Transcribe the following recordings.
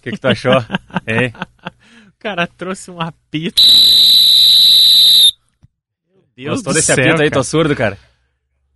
O que, que tu achou? Hein? O cara trouxe um apito. Meu Gostou desse céu, apito aí? Tô surdo, cara.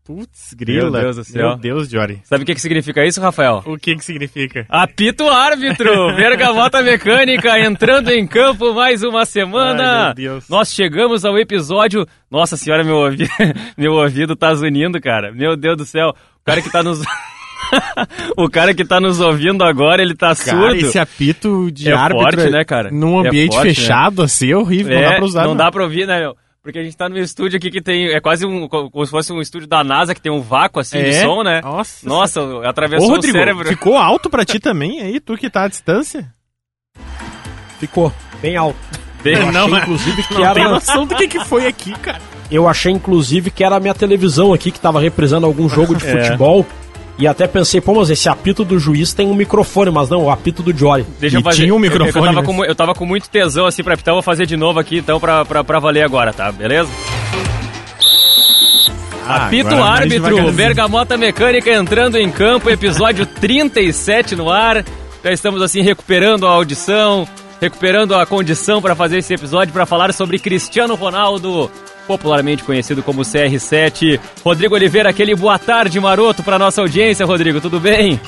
Putz, grila. Meu Deus do céu. Meu Deus, Jory. Sabe o que, que significa isso, Rafael? O que que significa? Apito árbitro! Bergamota Mecânica entrando em campo mais uma semana. Ai, meu Deus. Nós chegamos ao episódio. Nossa senhora, meu, ouvi... meu ouvido tá zunindo, cara. Meu Deus do céu. O cara que tá nos. o cara que tá nos ouvindo agora, ele tá Cara, surdo. esse apito de É árbitro forte, né, cara? num É ambiente forte, né? fechado assim é horrível, não dá pra usar. Não não. dá pra ouvir, né, meu? Porque a gente tá no estúdio aqui que tem. É quase um. como se fosse um estúdio da NASA que tem um vácuo assim de É? som, né? Nossa. Nossa, Ô, atravessou Rodrigo, o cérebro. ficou alto pra ti também aí, tu que tá à distância? Ficou bem alto. Bem- Eu Não, achei, é- inclusive, que Não tem era. noção do que, que foi aqui, cara. Eu achei, inclusive, que era a minha televisão aqui que tava reprisando algum jogo de É. E até pensei, pô, mas esse apito do juiz tem um microfone, mas não, o apito do Jory. Deixa E eu fazer. tinha um eu- Eu, microfone tava nesse. com, eu tava com muito tesão assim pra apitar, vou fazer de novo aqui então pra, pra, pra valer agora, tá? Beleza? Ah, Apito árbitro. Bergamota Mecânica entrando em campo, episódio 37 no ar. Já estamos assim recuperando a audição, recuperando a condição para fazer esse episódio para falar sobre Cristiano Ronaldo, popularmente conhecido como CR7. Rodrigo Oliveira, aquele boa tarde maroto para nossa audiência, Rodrigo, tudo bem?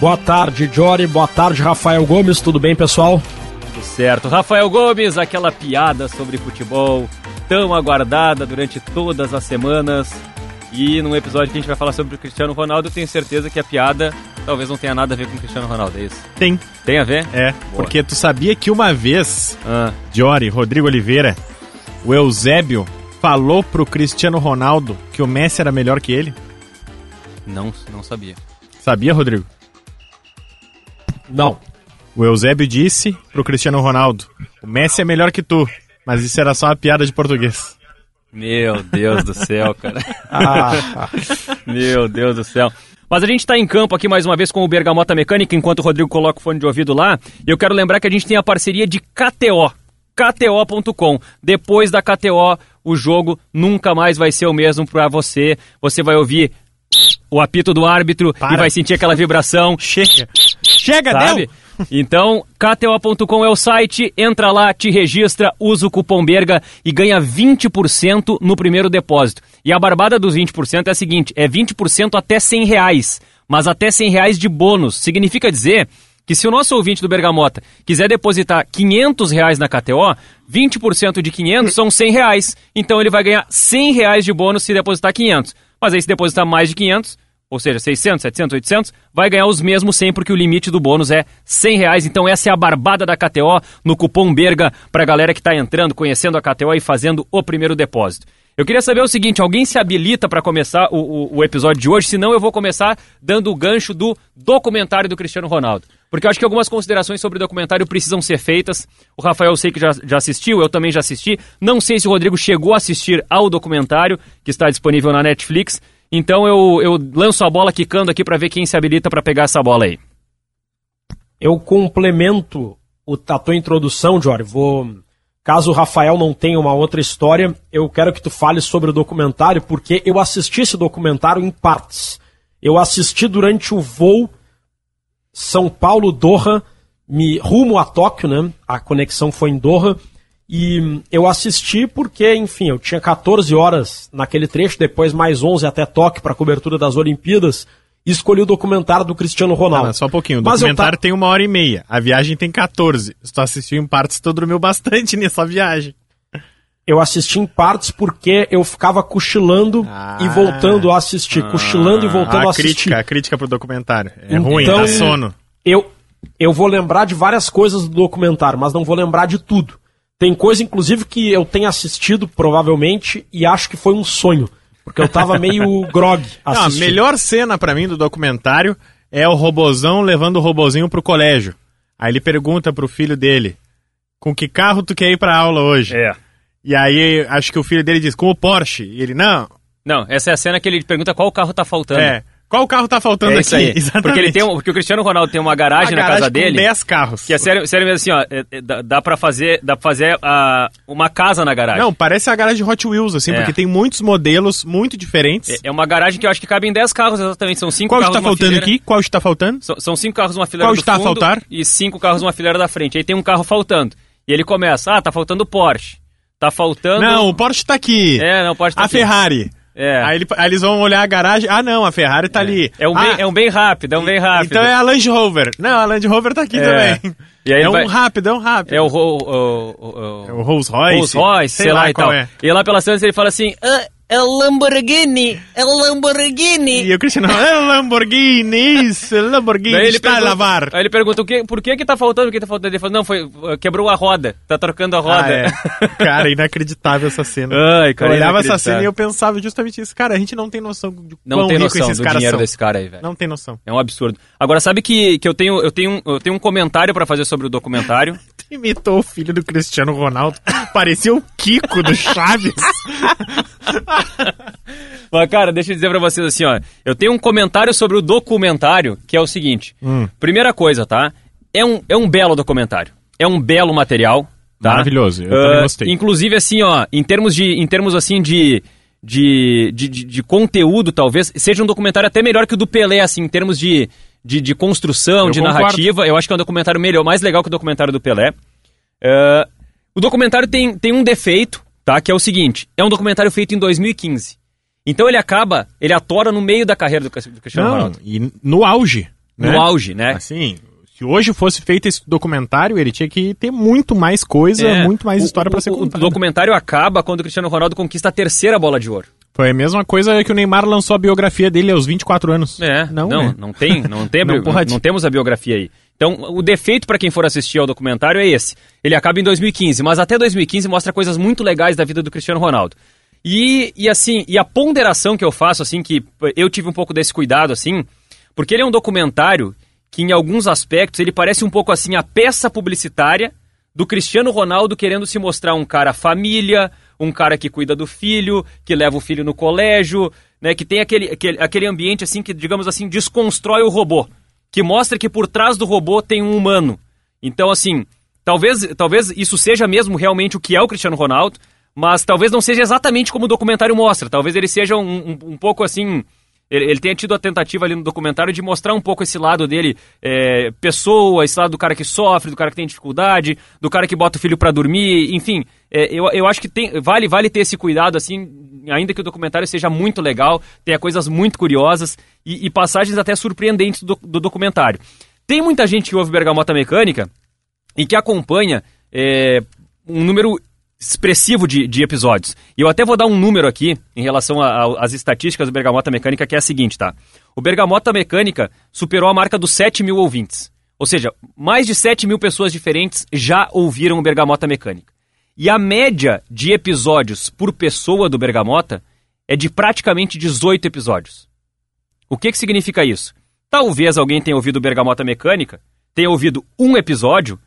Boa tarde, Jory. Boa tarde, Rafael Gomes. Tudo bem, pessoal? Tudo certo. Rafael Gomes, aquela piada sobre futebol tão aguardada durante todas as semanas. E num episódio que a gente vai falar sobre o Cristiano Ronaldo, eu tenho certeza que a piada talvez não tenha nada a ver com o Cristiano Ronaldo, é isso? Tem, Tem a ver? é. Porque tu sabia que uma vez, Ah, Jory, Rodrigo Oliveira, o Eusébio falou pro Cristiano Ronaldo que o Messi era melhor que ele? não, não sabia. Sabia, Rodrigo? Não. O Eusébio disse pro Cristiano Ronaldo: o Messi é melhor que tu. Mas isso era só uma piada de português. Meu Deus do céu, cara. Ah, Meu Deus do céu. Mas a gente está em campo aqui mais uma vez com o Bergamota Mecânica, enquanto o Rodrigo coloca o fone de ouvido lá. E eu quero lembrar que a gente tem a parceria de KTO. KTO.com. Depois da KTO, o jogo nunca mais vai ser o mesmo para você. Você vai ouvir o apito do árbitro Para. e vai sentir aquela vibração. Chega! Chega, Sabe? deu! Então, KTO.com é o site, entra lá, te registra, usa o cupom BERGA e ganha 20% no primeiro depósito. E a barbada dos 20% é a seguinte, é 20% até 100 reais, mas até 100 reais de bônus. Significa dizer que se o nosso ouvinte do Bergamota quiser depositar 500 reais na KTO, 20% de 500 são 100 reais. Então ele vai ganhar 100 reais de bônus se depositar 500. Mas aí se depositar mais de 500, ou seja, 600, 700, 800, vai ganhar os mesmos 100, porque o limite do bônus é 100 reais. Então essa é a barbada da KTO no cupom BERGA pra galera que tá entrando, conhecendo a KTO e fazendo o primeiro depósito. Eu queria saber o seguinte, alguém se habilita para começar o, o- o episódio de hoje? Senão eu vou começar dando o gancho do documentário do Cristiano Ronaldo. Porque eu acho que algumas considerações sobre o documentário precisam ser feitas. O Rafael eu sei que já, já assistiu, eu também já assisti. Não sei se o Rodrigo chegou a assistir ao documentário, que está disponível na Netflix. Então eu, eu lanço a bola quicando aqui para ver quem se habilita para pegar essa bola aí. eu complemento o, a tua introdução, Jory. Vou. Caso o Rafael não tenha uma outra história, eu quero que tu fale sobre o documentário, porque eu assisti esse documentário em partes. Eu assisti durante o voo São Paulo-Doha, me rumo a Tóquio, né? A conexão foi em Doha. E eu assisti porque, enfim, eu tinha 14 horas naquele trecho, depois mais 11 até Tóquio para cobertura das Olimpíadas, e escolhi o documentário do Cristiano Ah, Ronaldo. só um pouquinho. O Mas eu documentário ta- tem uma hora e meia. A viagem tem 14. Se tu assistiu em partes, tu dormiu bastante nessa viagem. Eu assisti em partes porque eu ficava cochilando Ah. e voltando a assistir, cochilando e voltando a a assistir. crítica, a crítica pro documentário. É Então- ruim, dá sono. Eu, eu vou lembrar de várias coisas do documentário, mas não vou lembrar de tudo. Tem coisa, inclusive, que eu tenho assistido, provavelmente, e acho que foi um sonho. Porque eu tava meio grog Não, a melhor cena pra mim do documentário é o robozão levando o robozinho pro colégio. Aí ele pergunta pro filho dele: "Com que carro tu quer ir pra aula hoje?" É. E aí acho que o filho dele diz: "Com o Porsche". E ele: "Não, Não, essa é a cena que ele pergunta qual carro tá faltando. é, Qual carro tá faltando É aqui? isso aí. Exatamente. Porque, ele tem um- porque o Cristiano Ronaldo tem uma garagem Uma na casa garagem com dele. 10 carros. Que é sério, sério mesmo assim, ó. é- é- dá, dá pra fazer, dá pra fazer ah, uma casa na garagem. Não, parece a garagem de Hot Wheels, assim, É. porque tem muitos modelos muito diferentes. É, é uma garagem que eu acho que cabe em 10 carros exatamente. São cinco Qual carros está numa faltando fileira. aqui? Qual está faltando? São, são cinco carros numa fileira Qual está a fundo faltar? e cinco carros numa fileira da frente. Aí tem um carro faltando. E ele começa, ah, tá faltando o Porsche. Tá faltando... Não, o Porsche tá aqui. É, não, o Porsche tá a aqui. Ferrari. É. Aí, ele- aí eles vão olhar a garagem. Ah, não, a Ferrari tá ali. É um, Ah, bem, é um bem rápido, é um bem rápido. Então é a Land Rover. Não, a Land Rover tá aqui É. também. E é um vai- rápido, é um rápido. É o, o, o, o, É o Rolls Royce. Rolls Royce, sei, lá, e qual tal. é. E lá pela Santos ele fala assim, ah, é Lamborghini, é Lamborghini. E o Cristiano, é Lamborghini, isso, é Lamborghini Daí ele está a pergunta- lavar. Aí ele pergunta, o que, por que que tá faltando, o que tá faltando? Ele fala, não, foi, quebrou a roda, tá trocando a roda. Ah, é. Cara, inacreditável essa cena. Ai, cara, eu olhava essa cena e eu pensava justamente isso. Cara, a gente não tem noção de Não quão tem rico noção esses do caras dinheiro são. desse cara aí, velho. Não tem noção. É um absurdo. Agora, sabe que, que eu, tenho, eu, tenho, eu tenho um comentário pra fazer sobre o documentário? Imitou o filho do Cristiano Ronaldo. Parecia o Kiko do Chaves. Mas, cara, deixa eu dizer pra vocês assim, ó. Eu tenho um comentário sobre o documentário, que é o seguinte. Hum. Primeira coisa, tá? É um, é um belo documentário. É um belo material. Tá? Maravilhoso, eu também gostei. Inclusive, assim, ó, em termos de. Em termos assim de. De, de, de- de conteúdo, talvez, seja um documentário até melhor que o do Pelé, assim, em termos de, de, de construção, Eu de concordo. narrativa. Eu acho que é um documentário melhor, mais legal que o documentário do Pelé. Ah, o documentário tem, tem um defeito, tá? Que é o seguinte: é um documentário feito em 2015. Então ele acaba, ele atora no meio da carreira do, do Cristiano Não, Ronaldo. e no auge. No né? auge, né? Assim, se hoje fosse feito esse documentário, ele tinha que ter muito mais coisa, É, muito mais o- história pra o- ser contada. O documentário acaba quando o Cristiano Ronaldo conquista a terceira bola de ouro. Foi a mesma coisa que o Neymar lançou a biografia dele aos 24 anos. É, não, não, né? não tem, não tem, a Não pode. não temos a biografia aí. Então, o defeito para quem for assistir ao documentário é esse. Ele acaba em 2015, mas até 2015 mostra coisas muito legais da vida do Cristiano Ronaldo. E, e assim, e a ponderação que eu faço, assim, que eu tive um pouco desse cuidado, assim, porque ele é um documentário que, em alguns aspectos, ele parece um pouco assim a peça publicitária do Cristiano Ronaldo querendo se mostrar um cara família, um cara que cuida do filho, que leva o filho no colégio, né, que tem aquele, aquele, aquele ambiente assim que, digamos assim, desconstrói o robô, que mostra que por trás do robô tem um humano. Então, assim, talvez, talvez isso seja mesmo realmente o que é o Cristiano Ronaldo, mas talvez não seja exatamente como o documentário mostra. Talvez ele seja um, um, um pouco assim. Ele, ele tenha tido a tentativa ali no documentário de mostrar um pouco esse lado dele, é, pessoa, esse lado do cara que sofre, do cara que tem dificuldade, do cara que bota o filho pra dormir, enfim. é, eu, eu acho que tem, vale, vale ter esse cuidado, assim, ainda que o documentário seja muito legal, tenha coisas muito curiosas e, e passagens até surpreendentes do, do documentário. Tem muita gente que ouve Bergamota Mecânica e que acompanha é, um número expressivo de, de episódios. E eu até vou dar um número aqui em relação às estatísticas do Bergamota Mecânica, que é a seguinte, tá? O Bergamota Mecânica superou a marca dos 7 mil ouvintes. Ou seja, mais de 7 mil pessoas diferentes já ouviram o Bergamota Mecânica. E a média de episódios por pessoa do Bergamota é de praticamente 18 episódios. O que, que significa isso? Talvez alguém tenha ouvido Bergamota Mecânica, tenha ouvido um episódio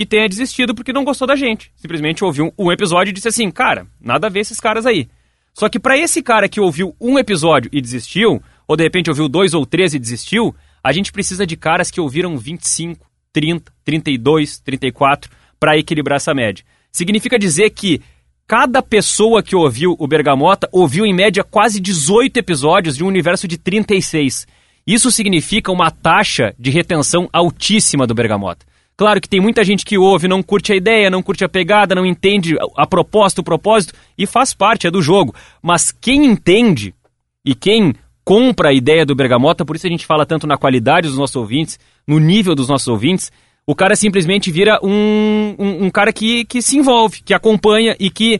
e tenha desistido porque não gostou da gente. Simplesmente ouviu um episódio e disse assim, cara, nada a ver esses caras aí. Só que para esse cara que ouviu um episódio e desistiu, ou de repente ouviu dois ou três e desistiu, a gente precisa de caras que ouviram 25, 30, 32, 34 para equilibrar essa média. Significa dizer que cada pessoa que ouviu o Bergamota ouviu em média quase 18 episódios de um universo de 36. Isso significa uma taxa de retenção altíssima do Bergamota. Claro que tem muita gente que ouve, não curte a ideia, não curte a pegada, não entende a proposta, o propósito, e faz parte, é do jogo. Mas quem entende e quem compra a ideia do Bergamota, por isso a gente fala tanto na qualidade dos nossos ouvintes, no nível dos nossos ouvintes, o cara simplesmente vira um, um, um cara que, que se envolve, que acompanha e que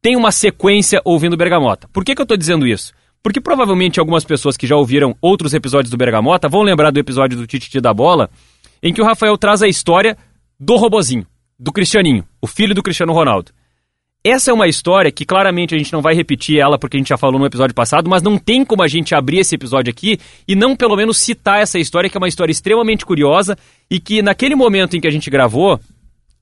tem uma sequência ouvindo Bergamota. Por que, que eu estou dizendo isso? Porque provavelmente algumas pessoas que já ouviram outros episódios do Bergamota vão lembrar do episódio do Tititi da Bola, em que o Rafael traz a história do robozinho, do Cristianinho, o filho do Cristiano Ronaldo. Essa é uma história que claramente a gente não vai repetir ela porque a gente já falou no episódio passado, mas não tem como a gente abrir esse episódio aqui e não pelo menos citar essa história, que é uma história extremamente curiosa e que naquele momento em que a gente gravou,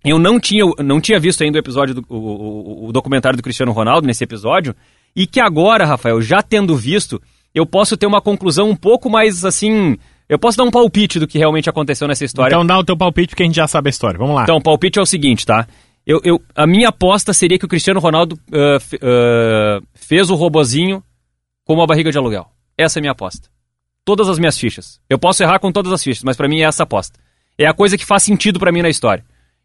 eu não tinha, não tinha visto ainda o episódio do o, o- o documentário do Cristiano Ronaldo nesse episódio, e que agora, Rafael, já tendo visto, eu posso ter uma conclusão um pouco mais assim. Eu posso dar um palpite do que realmente aconteceu nessa história. Então dá o teu palpite porque a gente já sabe a história. Vamos lá. Então, o palpite é o seguinte, tá? Eu, eu, a minha aposta seria que o Cristiano Ronaldo uh, uh, fez o robozinho com uma barriga de aluguel. Essa é a minha aposta. Todas as minhas fichas. Eu posso errar com todas as fichas, mas pra mim é essa aposta. É a coisa que faz sentido pra mim na história.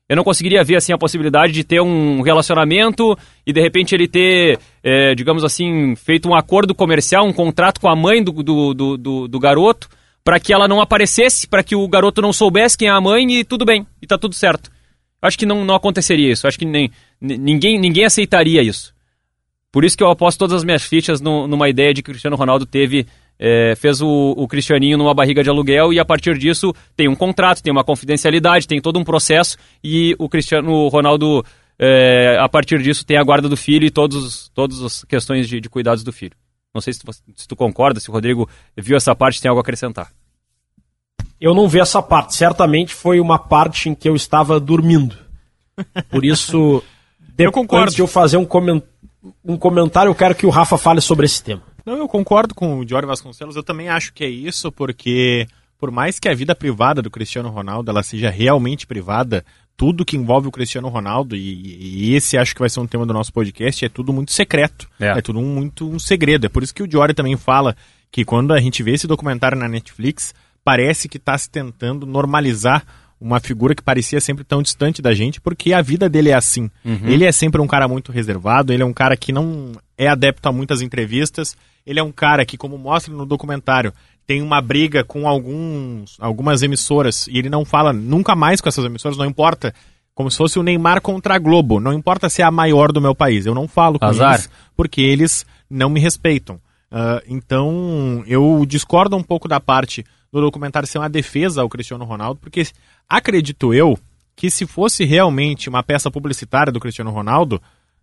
Eu não conseguiria ver assim a possibilidade de ter um relacionamento e de repente ele ter, eh, digamos assim, feito um acordo comercial, um contrato com a mãe do, do, do, do- do garoto para que ela não aparecesse, para que o garoto não soubesse quem é a mãe e tudo bem, e tá tudo certo. Acho que não, não aconteceria isso. Acho que nem, ni- ninguém, ninguém aceitaria isso. Por isso que eu aposto todas as minhas fichas no- numa ideia de que o Cristiano Ronaldo teve. eh, fez o, o Cristianinho numa barriga de aluguel e a partir disso tem um contrato, tem uma confidencialidade, tem todo um processo e o Cristiano Ronaldo, eh, a partir disso, tem a guarda do filho e todos, todas as questões de, de cuidados do filho. Não sei se tu, se tu concorda, se o Rodrigo viu essa parte tem algo a acrescentar. Eu não vi essa parte. Certamente foi uma parte em que eu estava dormindo. Por isso, Eu concordo. antes de eu fazer um, comen- um comentário, eu quero que o Rafa fale sobre esse tema. Não, eu concordo com o Diório Vasconcelos. Eu também acho que é isso, porque por mais que a vida privada do Cristiano Ronaldo ela seja realmente privada, tudo que envolve o Cristiano Ronaldo, e, e esse acho que vai ser um tema do nosso podcast, é tudo muito secreto. É. É, tudo um- muito um segredo. É por isso que o Diório também fala que quando a gente vê esse documentário na Netflix, parece que está se tentando normalizar uma figura que parecia sempre tão distante da gente, porque a vida dele é assim. Ele é sempre um cara muito reservado, ele é um cara que não é adepto a muitas entrevistas, ele é um cara que, como mostra no documentário, tem uma briga com alguns, algumas emissoras e ele não fala nunca mais com essas emissoras, não importa. Como se fosse o Neymar contra a Globo. Não importa se é a maior do meu país. Eu não falo com Azar. eles porque eles não me respeitam. Ah, então, eu discordo um pouco da parte do documentário ser uma defesa ao Cristiano Ronaldo, porque acredito eu que se fosse realmente uma peça publicitária do Cristiano Ronaldo,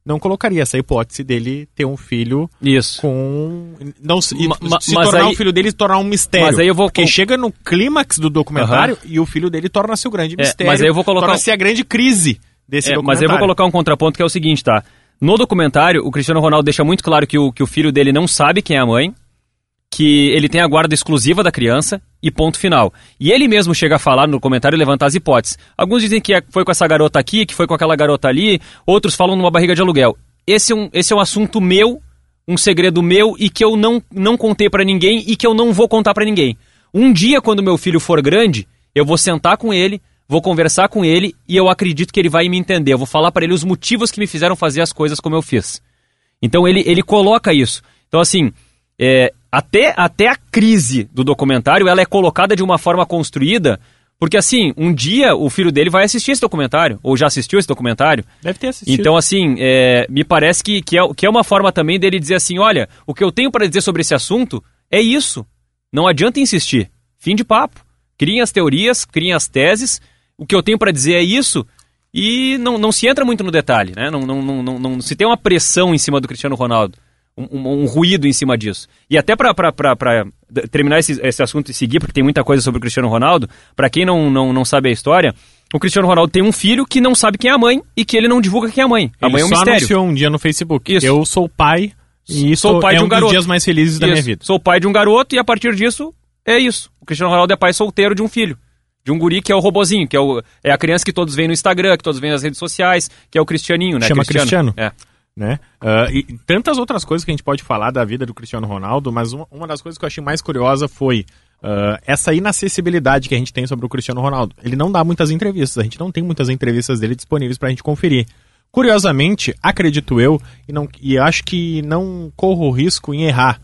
não colocaria essa hipótese dele ter um filho Isso. com não se, Ma- se mas tornar aí- o filho dele se tornar um mistério. Mas aí eu vou porque com- chega no clímax do documentário e o filho dele torna-se o grande É, mistério. mas aí eu vou colocar- torna-se a grande crise desse É, mas documentário. eu vou colocar um contraponto que é o seguinte, tá? No documentário, o Cristiano Ronaldo deixa muito claro que o, que o filho dele não sabe quem é a mãe, que ele tem a guarda exclusiva da criança e ponto final. E ele mesmo chega a falar no comentário e levantar as hipóteses. Alguns dizem que foi com essa garota aqui, que foi com aquela garota ali, outros falam numa barriga de aluguel. Esse é um, esse é um assunto meu, um segredo meu e que eu não, não contei pra ninguém e que eu não vou contar pra ninguém. Um dia, quando meu filho for grande, eu vou sentar com ele, vou conversar com ele e eu acredito que ele vai me entender. Eu vou falar pra ele os motivos que me fizeram fazer as coisas como eu fiz. Então ele, ele coloca isso. Então, assim, é, até, até a crise do documentário ela é colocada de uma forma construída, porque assim, um dia o filho dele vai assistir esse documentário, ou já assistiu esse documentário. Deve ter assistido. Então, assim, é, me parece que, que, é, que é uma forma também dele dizer assim: olha, o que eu tenho para dizer sobre esse assunto é isso. Não adianta insistir. Fim de papo. Criem as teorias, criem as teses. O que eu tenho para dizer é isso. E não, não se entra muito no detalhe, né? Não, não, não, não, não se tem uma pressão em cima do Cristiano Ronaldo. Um, um- ruído em cima disso. E até para terminar esse, esse assunto e seguir, porque tem muita coisa sobre o Cristiano Ronaldo, para quem não, não, não sabe a história, o Cristiano Ronaldo tem um filho que não sabe quem é a mãe e que ele não divulga quem é a mãe. A Ele mãe é um só mistério. anunciou um dia no Facebook. Isso. Eu sou pai e Sou sou pai é de um um garoto. dos dias mais felizes da minha Isso. vida. Sou pai de um garoto e a partir disso é isso. O Cristiano Ronaldo é pai solteiro de um filho. De um guri que é o robozinho, que é, o, é a criança que todos veem no Instagram, que todos veem nas redes sociais, que é o Cristianinho, né? Chama Cristiano. É. né? Ah, e tantas outras coisas que a gente pode falar da vida do Cristiano Ronaldo, mas uma, uma das coisas que eu achei mais curiosa foi ah, essa inacessibilidade que a gente tem sobre o Cristiano Ronaldo. Ele não dá muitas entrevistas, a gente não tem muitas entrevistas dele disponíveis pra gente conferir. Curiosamente, acredito eu, e, não, e acho que não corro risco em errar.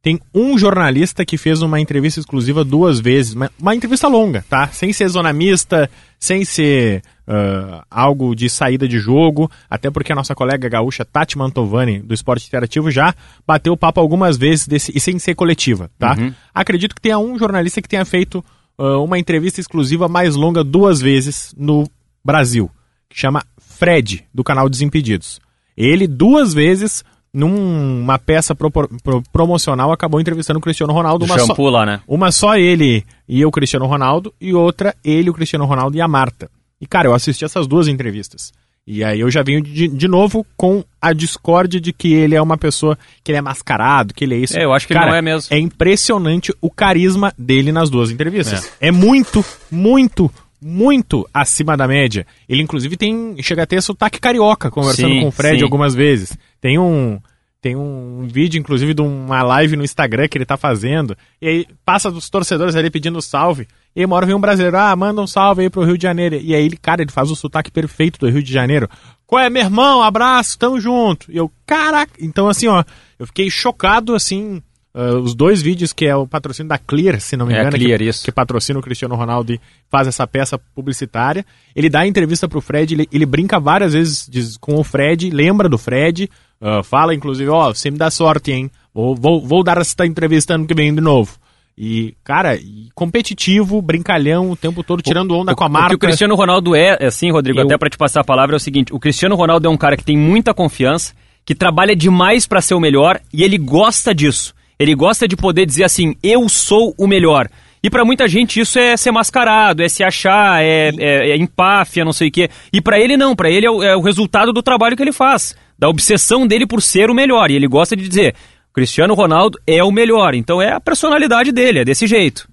Tem um jornalista que fez uma entrevista exclusiva duas vezes, uma, entrevista longa, tá? Sem ser zona mista, sem ser ah, algo de saída de jogo, até porque a nossa colega gaúcha Tati Mantovani, do Esporte Interativo, já bateu papo algumas vezes desse, e sem ser coletiva, tá? Acredito que tenha um jornalista que tenha feito ah, uma entrevista exclusiva mais longa duas vezes no Brasil, que chama Fred, do canal Desimpedidos. Ele duas vezes, numa peça propor- pro- promocional, acabou entrevistando o Cristiano Ronaldo. Do uma só- shampoo lá, né? uma só ele e o Cristiano Ronaldo, e outra ele, o Cristiano Ronaldo e a Marta. E, cara, eu assisti essas duas entrevistas. E aí eu já venho de, de novo com a discórdia de que ele é uma pessoa que ele é mascarado, que ele é isso. É, eu acho que Cara, ele não é mesmo. É impressionante o carisma dele nas duas entrevistas. É. é muito, muito, muito acima da média. Ele, inclusive, tem. chega a ter sotaque carioca, conversando Sim, com o Fred sim. algumas vezes. Tem um. Tem um vídeo, inclusive, de uma live no Instagram que ele tá fazendo. E aí passa dos torcedores ali pedindo salve. E uma hora vem um brasileiro, ah, manda um salve aí pro Rio de Janeiro. E aí ele, cara, ele faz o sotaque perfeito do Rio de Janeiro. Qual é, meu irmão? Abraço, tamo junto. E eu, caraca. Então, assim, ó, eu fiquei chocado, assim. uh, os dois vídeos que é o patrocínio da Clear, se não me É engano, Clear, que, isso. que patrocina o Cristiano Ronaldo e faz essa peça publicitária. Ele dá entrevista pro Fred, ele, ele brinca várias vezes diz- com o Fred, lembra do Fred, ah, fala inclusive, ó, você me dá sorte, hein? Vou, vou, vou dar essa entrevista ano que vem de novo. E, cara, competitivo, brincalhão o tempo todo, tirando onda com a O marca. que o Cristiano Ronaldo é, assim, Rodrigo, Eu- até pra te passar a palavra, é o seguinte: o Cristiano Ronaldo é um cara que tem muita confiança, que trabalha demais pra ser o melhor e ele gosta disso. Ele gosta de poder dizer assim: eu sou o melhor. E pra muita gente isso é ser mascarado, é se achar, é, é, é empáfia, não sei o quê. E pra ele não, pra ele é o, é o resultado do trabalho que ele faz, da obsessão dele por ser o melhor. E ele gosta de dizer: Cristiano Ronaldo é o melhor. Então é a personalidade dele, é desse jeito.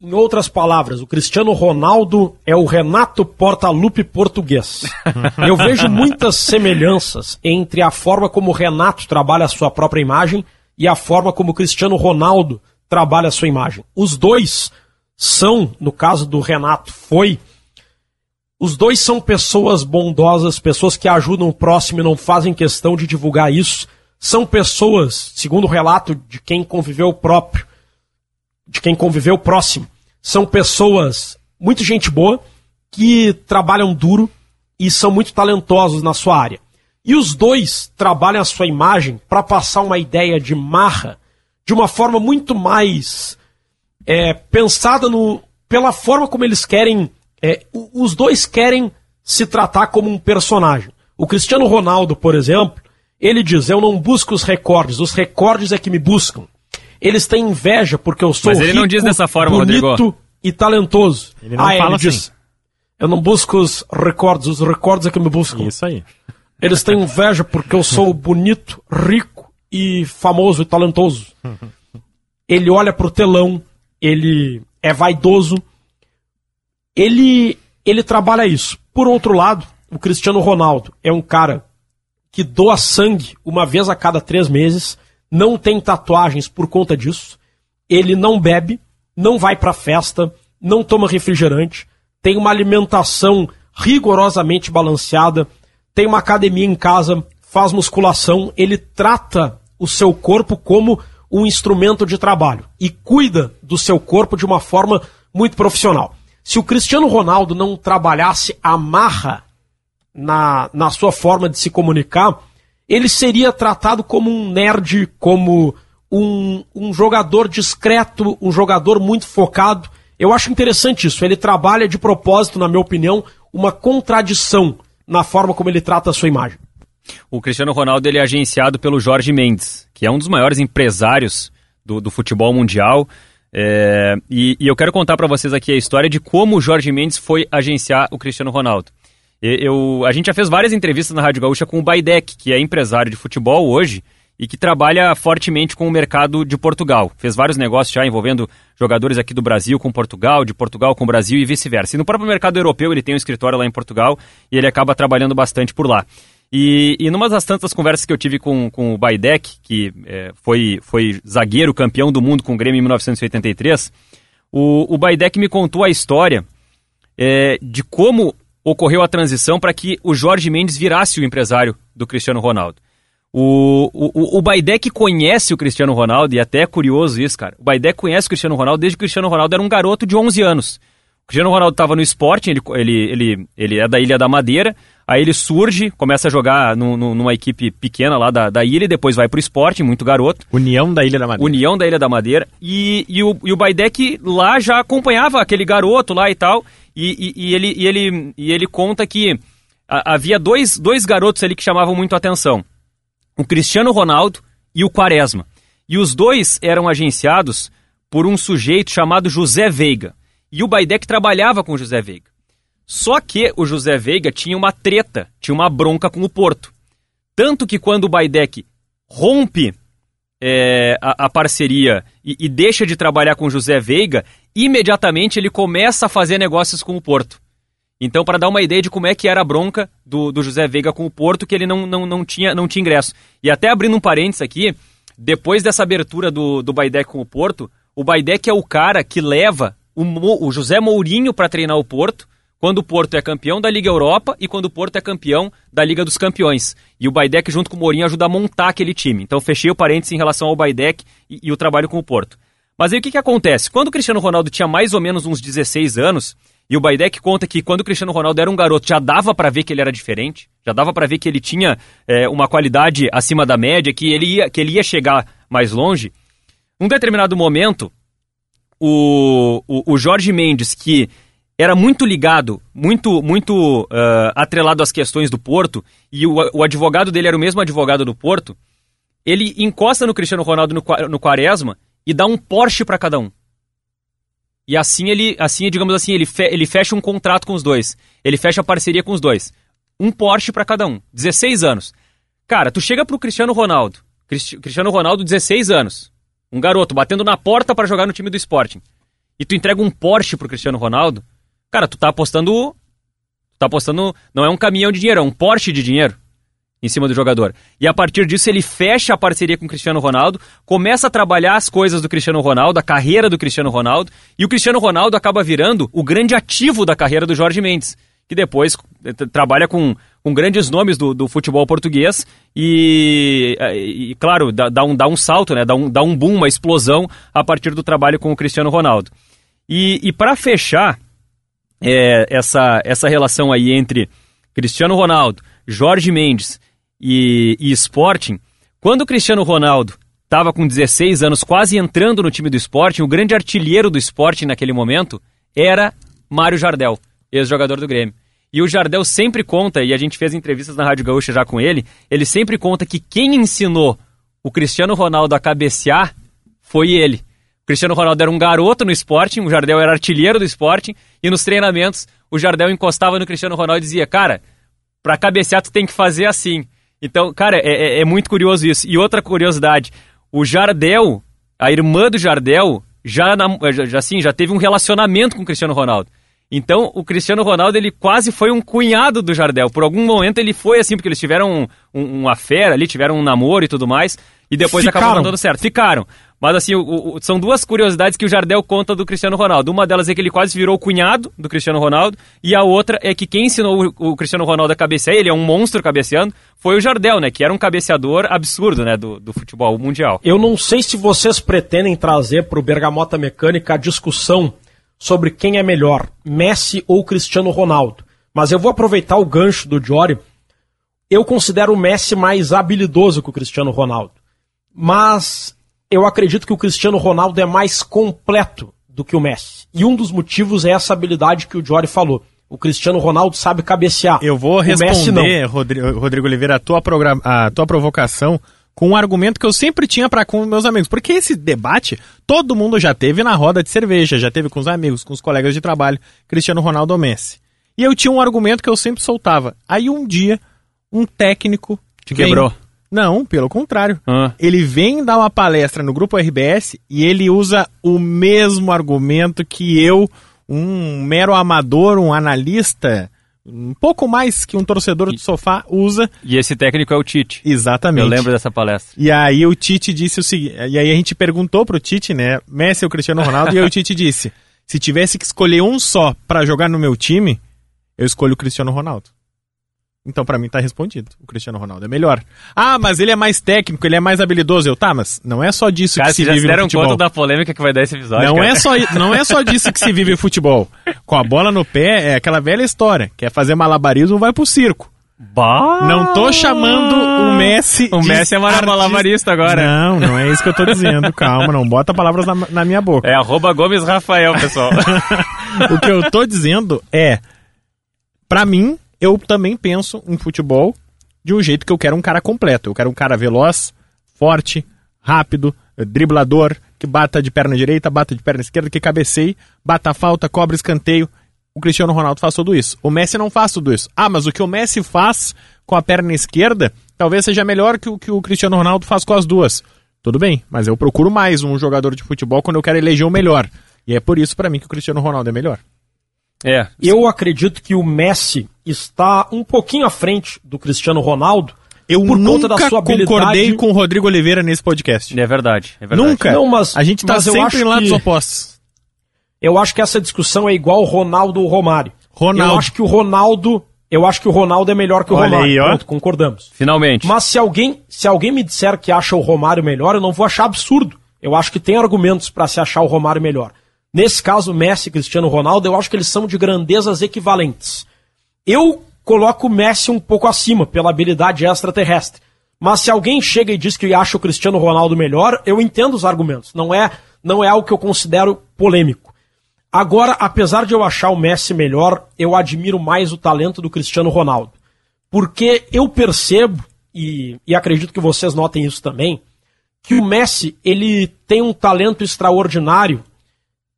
Em outras palavras, o Cristiano Ronaldo é o Renato Portaluppi português. Eu vejo muitas semelhanças entre a forma como o Renato trabalha a sua própria imagem e a forma como o Cristiano Ronaldo trabalha a sua imagem. Os dois são, no caso do Renato, foi. Os dois são pessoas bondosas, pessoas que ajudam o próximo e não fazem questão de divulgar isso. São pessoas, segundo o relato de quem conviveu próprio, de quem conviveu próximo. São pessoas, muito gente boa, que trabalham duro e são muito talentosos na sua área. E os dois trabalham a sua imagem para passar uma ideia de marra de uma forma muito mais é, pensada no, pela forma como eles querem. é, os dois querem se tratar como um personagem. O Cristiano Ronaldo, por exemplo, ele diz: Eu não busco os recordes, os recordes é que me buscam. Eles têm inveja porque eu sou Mas ele não rico, diz dessa forma, bonito Rodrigo. e talentoso. Ele não ah, fala ele assim. diz: Eu não busco os recordes, os recordes é que me buscam. Isso aí. Eles têm inveja porque eu sou bonito, rico e famoso e talentoso. Ele olha pro telão, ele é vaidoso. Ele ele trabalha isso. Por outro lado, o Cristiano Ronaldo é um cara que doa sangue uma vez a cada três meses, não tem tatuagens por conta disso. Ele não bebe, não vai pra festa, não toma refrigerante, tem uma alimentação rigorosamente balanceada, tem uma academia em casa, faz musculação, ele trata o seu corpo como um instrumento de trabalho e cuida do seu corpo de uma forma muito profissional. Se o Cristiano Ronaldo não trabalhasse a marra na, na sua forma de se comunicar, ele seria tratado como um nerd, como um, um jogador discreto, um jogador muito focado. Eu acho interessante isso. Ele trabalha de propósito, na minha opinião, uma contradição na forma como ele trata a sua imagem. O Cristiano Ronaldo ele é agenciado pelo Jorge Mendes, que é um dos maiores empresários do, do futebol mundial. É, e, e eu quero contar para vocês aqui a história de como o Jorge Mendes foi agenciar o Cristiano Ronaldo. Eu, a gente já fez várias entrevistas na Rádio Gaúcha com o Baidec, que é empresário de futebol hoje e que trabalha fortemente com o mercado de Portugal. Fez vários negócios já envolvendo jogadores aqui do Brasil com Portugal, de Portugal com o Brasil e vice-versa. E no próprio mercado europeu ele tem um escritório lá em Portugal e ele acaba trabalhando bastante por lá. E, e numa das tantas conversas que eu tive com, com o Baidec, que é, foi, foi zagueiro campeão do mundo com o Grêmio em 1983, o, o Baidec me contou a história é, de como ocorreu a transição para que o Jorge Mendes virasse o empresário do Cristiano Ronaldo. O, o, o Baidec conhece o Cristiano Ronaldo, e até é curioso isso, cara. O Baidec conhece o Cristiano Ronaldo desde que o Cristiano Ronaldo era um garoto de 11 anos. O Cristiano Ronaldo estava no Sporting, ele, ele, ele, ele é da Ilha da Madeira, aí ele surge, começa a jogar no, no- numa equipe pequena lá da, da ilha, e depois vai pro Sporting, muito garoto. União da Ilha da Madeira. União da Ilha da Madeira. E, e, o, e o Baidec lá já acompanhava aquele garoto lá e tal. E, e- e ele, e, ele, e ele conta que a- havia dois, dois garotos ali que chamavam muito a atenção: o Cristiano Ronaldo e o Quaresma. E os dois eram agenciados por um sujeito chamado José Veiga. E o Baidec trabalhava com o José Veiga. Só que o José Veiga tinha uma treta, tinha uma bronca com o Porto. Tanto que quando o Baidec rompe é, a, a, parceria e, e, deixa de trabalhar com o José Veiga, imediatamente ele começa a fazer negócios com o Porto. Então, para dar uma ideia de como é que era a bronca do, do José Veiga com o Porto, que ele não, não, não, tinha, não tinha ingresso. E até abrindo um parênteses aqui, depois dessa abertura do, do Baidec com o Porto, o Baidec é o cara que leva o, o José Mourinho para treinar o Porto, quando o Porto é campeão da Liga Europa e quando o Porto é campeão da Liga dos Campeões. E o Baidec, junto com o Mourinho, ajuda a montar aquele time. Então, fechei o parênteses em relação ao Baidec e, e o trabalho com o Porto. Mas aí o que, que acontece? Quando o Cristiano Ronaldo tinha mais ou menos uns 16 anos, e o Baidek conta que quando o Cristiano Ronaldo era um garoto, já dava para ver que ele era diferente, já dava para ver que ele tinha é, uma qualidade acima da média, que ele, ia, que ele ia chegar mais longe. Num determinado momento, o, o, o Jorge Mendes, que era muito ligado, muito muito uh, atrelado às questões do Porto, e o, o, advogado dele era o mesmo advogado do Porto, ele encosta no Cristiano Ronaldo no, no Quaresma e dá um Porsche para cada um. E assim ele, assim, digamos assim, ele, fe, ele fecha um contrato com os dois. Ele fecha a parceria com os dois. Um Porsche para cada um. 16 anos. Cara, tu chega pro Cristiano Ronaldo. Cristiano Ronaldo, 16 anos. Um garoto batendo na porta para jogar no time do Sporting. E tu entrega um Porsche pro Cristiano Ronaldo. Cara, tu tá apostando. Tu tá apostando. Não é um caminhão de dinheiro, é um Porsche de dinheiro em cima do jogador. E a partir disso ele fecha a parceria com o Cristiano Ronaldo, começa a trabalhar as coisas do Cristiano Ronaldo, a carreira do Cristiano Ronaldo, e o Cristiano Ronaldo acaba virando o grande ativo da carreira do Jorge Mendes, que depois eh, trabalha com, com grandes nomes do, do futebol português e, eh, e claro, dá, dá, um, dá um salto, né? dá, um, dá um boom, uma explosão a partir do trabalho com o Cristiano Ronaldo. E, e para fechar é, essa, essa relação aí entre Cristiano Ronaldo, Jorge Mendes e, e Sporting, quando o Cristiano Ronaldo estava com 16 anos, quase entrando no time do Sporting, o grande artilheiro do Sporting naquele momento era Mário Jardel, ex-jogador do Grêmio. E o Jardel sempre conta, e a gente fez entrevistas na Rádio Gaúcha já com ele, ele sempre conta que quem ensinou o Cristiano Ronaldo a cabecear foi ele. Cristiano Ronaldo era um garoto no Sporting, o Jardel era artilheiro do Sporting, e nos treinamentos o Jardel encostava no Cristiano Ronaldo e dizia, cara, pra cabecear tu tem que fazer assim. Então, cara, é, é, é muito curioso isso. E outra curiosidade, o Jardel, a irmã do Jardel, já, já, assim, já teve um relacionamento com o Cristiano Ronaldo. Então, o Cristiano Ronaldo, ele quase foi um cunhado do Jardel. Por algum momento ele foi assim, porque eles tiveram um, um, uma fera ali, tiveram um namoro e tudo mais, e depois Ficaram. acabou dando certo. Ficaram. Mas assim, o, o, são duas curiosidades que o Jardel conta do Cristiano Ronaldo. Uma delas é que ele quase virou o cunhado do Cristiano Ronaldo, e a outra é que quem ensinou o, o Cristiano Ronaldo a cabecear, ele é um monstro cabeceando, foi o Jardel, né? Que era um cabeceador absurdo, né? Do, do futebol mundial. Eu não sei se vocês pretendem trazer para o Bergamota Mecânica a discussão sobre quem é melhor, Messi ou Cristiano Ronaldo. Mas eu vou aproveitar o gancho do Jory. Eu considero o Messi mais habilidoso que o Cristiano Ronaldo. Mas eu acredito que o Cristiano Ronaldo é mais completo do que o Messi. E um dos motivos é essa habilidade que o Jory falou. O Cristiano Ronaldo sabe cabecear. Eu vou responder, Rodrigo, Oliveira, a tua, a tua provocação com um argumento que eu sempre tinha para com meus amigos. Porque esse debate todo mundo já teve na roda de cerveja, já teve com os amigos, com os colegas de trabalho, Cristiano Ronaldo ou Messi. E eu tinha um argumento que eu sempre soltava. Aí um dia, um técnico. Te vem, quebrou. Não, pelo contrário. Ah. Ele vem dar uma palestra no grupo RBS e ele usa o mesmo argumento que eu, um mero amador, um analista, um pouco mais que um torcedor de sofá usa. E esse técnico é o Tite. Exatamente. Eu lembro dessa palestra. E aí o Tite disse o seguinte, e aí a gente perguntou pro Tite, né, Messi ou Cristiano Ronaldo, e aí o Tite disse, se tivesse que escolher um só para jogar no meu time, eu escolho o Cristiano Ronaldo. Então, para mim, tá respondido. O Cristiano Ronaldo é melhor. Ah, mas ele é mais técnico, ele é mais habilidoso. Eu, tá, mas não é só disso cara, que se vive no futebol. deram conta da polêmica que vai dar esse episódio, não cara. é só Não é só disso que se vive futebol. Com a bola no pé, é aquela velha história. Quer fazer malabarismo, vai pro circo. Bah! Não tô chamando o Messi O Messi é malabarista agora. Não, não é isso que eu tô dizendo. Calma, não bota palavras na, na minha boca. É arroba Gomes Rafael, pessoal. o que eu tô dizendo é... Pra mim, eu também penso em futebol de um jeito que eu quero um cara completo. Eu quero um cara veloz, forte, rápido, driblador, que bata de perna direita, bata de perna esquerda, que cabeceie, bata a falta, cobre escanteio. o Cristiano Ronaldo faz tudo isso. O Messi não faz tudo isso. Ah, mas o que o Messi faz com a perna esquerda talvez seja melhor que o que o Cristiano Ronaldo faz com as duas. Tudo bem, mas eu procuro mais um jogador de futebol quando eu quero eleger o melhor. E é por isso, para mim, que o Cristiano Ronaldo é melhor. É. Eu acredito que o Messi está um pouquinho à frente do Cristiano Ronaldo. Eu por nunca conta da sua concordei com o Rodrigo Oliveira nesse podcast. É verdade, é verdade. Nunca. Não, mas, a gente tá sempre em lados que... opostos. Eu acho que essa discussão é igual o Ronaldo ou Romário. Ronaldo. Eu acho que o Ronaldo, eu acho que o Ronaldo é melhor que o Olha Romário. Aí, ó. Pronto, concordamos. Finalmente. Mas se alguém, se alguém me disser que acha o Romário melhor, eu não vou achar absurdo. Eu acho que tem argumentos para se achar o Romário melhor. Nesse caso, Messi e Cristiano Ronaldo, eu acho que eles são de grandezas equivalentes. Eu coloco o Messi um pouco acima pela habilidade extraterrestre. Mas se alguém chega e diz que acha o Cristiano Ronaldo melhor, eu entendo os argumentos. Não é, não é algo que eu considero polêmico. Agora, apesar de eu achar o Messi melhor, eu admiro mais o talento do Cristiano Ronaldo. Porque eu percebo, e, e acredito que vocês notem isso também, que o Messi ele tem um talento extraordinário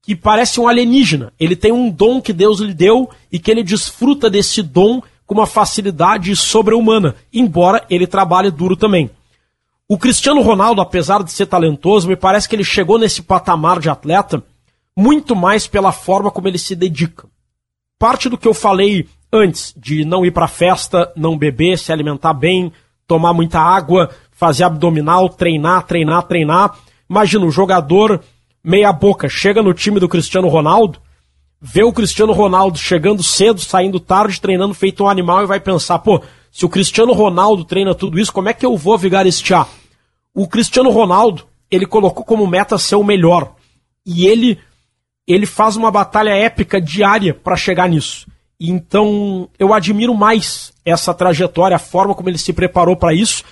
que parece um alienígena. Ele tem um dom que Deus lhe deu e que ele desfruta desse dom com uma facilidade sobre-humana, embora ele trabalhe duro também. O Cristiano Ronaldo, apesar de ser talentoso, me parece que ele chegou nesse patamar de atleta muito mais pela forma como ele se dedica. Parte do que eu falei antes, de não ir para festa, não beber, se alimentar bem, tomar muita água, fazer abdominal, treinar, treinar, treinar. Imagina um jogador meia boca, chega no time do Cristiano Ronaldo, vê o Cristiano Ronaldo chegando cedo, saindo tarde, treinando feito um animal e vai pensar, pô, se o Cristiano Ronaldo treina tudo isso, como é que eu vou vigarestear? O Cristiano Ronaldo, ele colocou como meta ser o melhor. E ele ele faz uma batalha épica diária para chegar nisso. Então, eu admiro mais essa trajetória, a forma como ele se preparou para isso.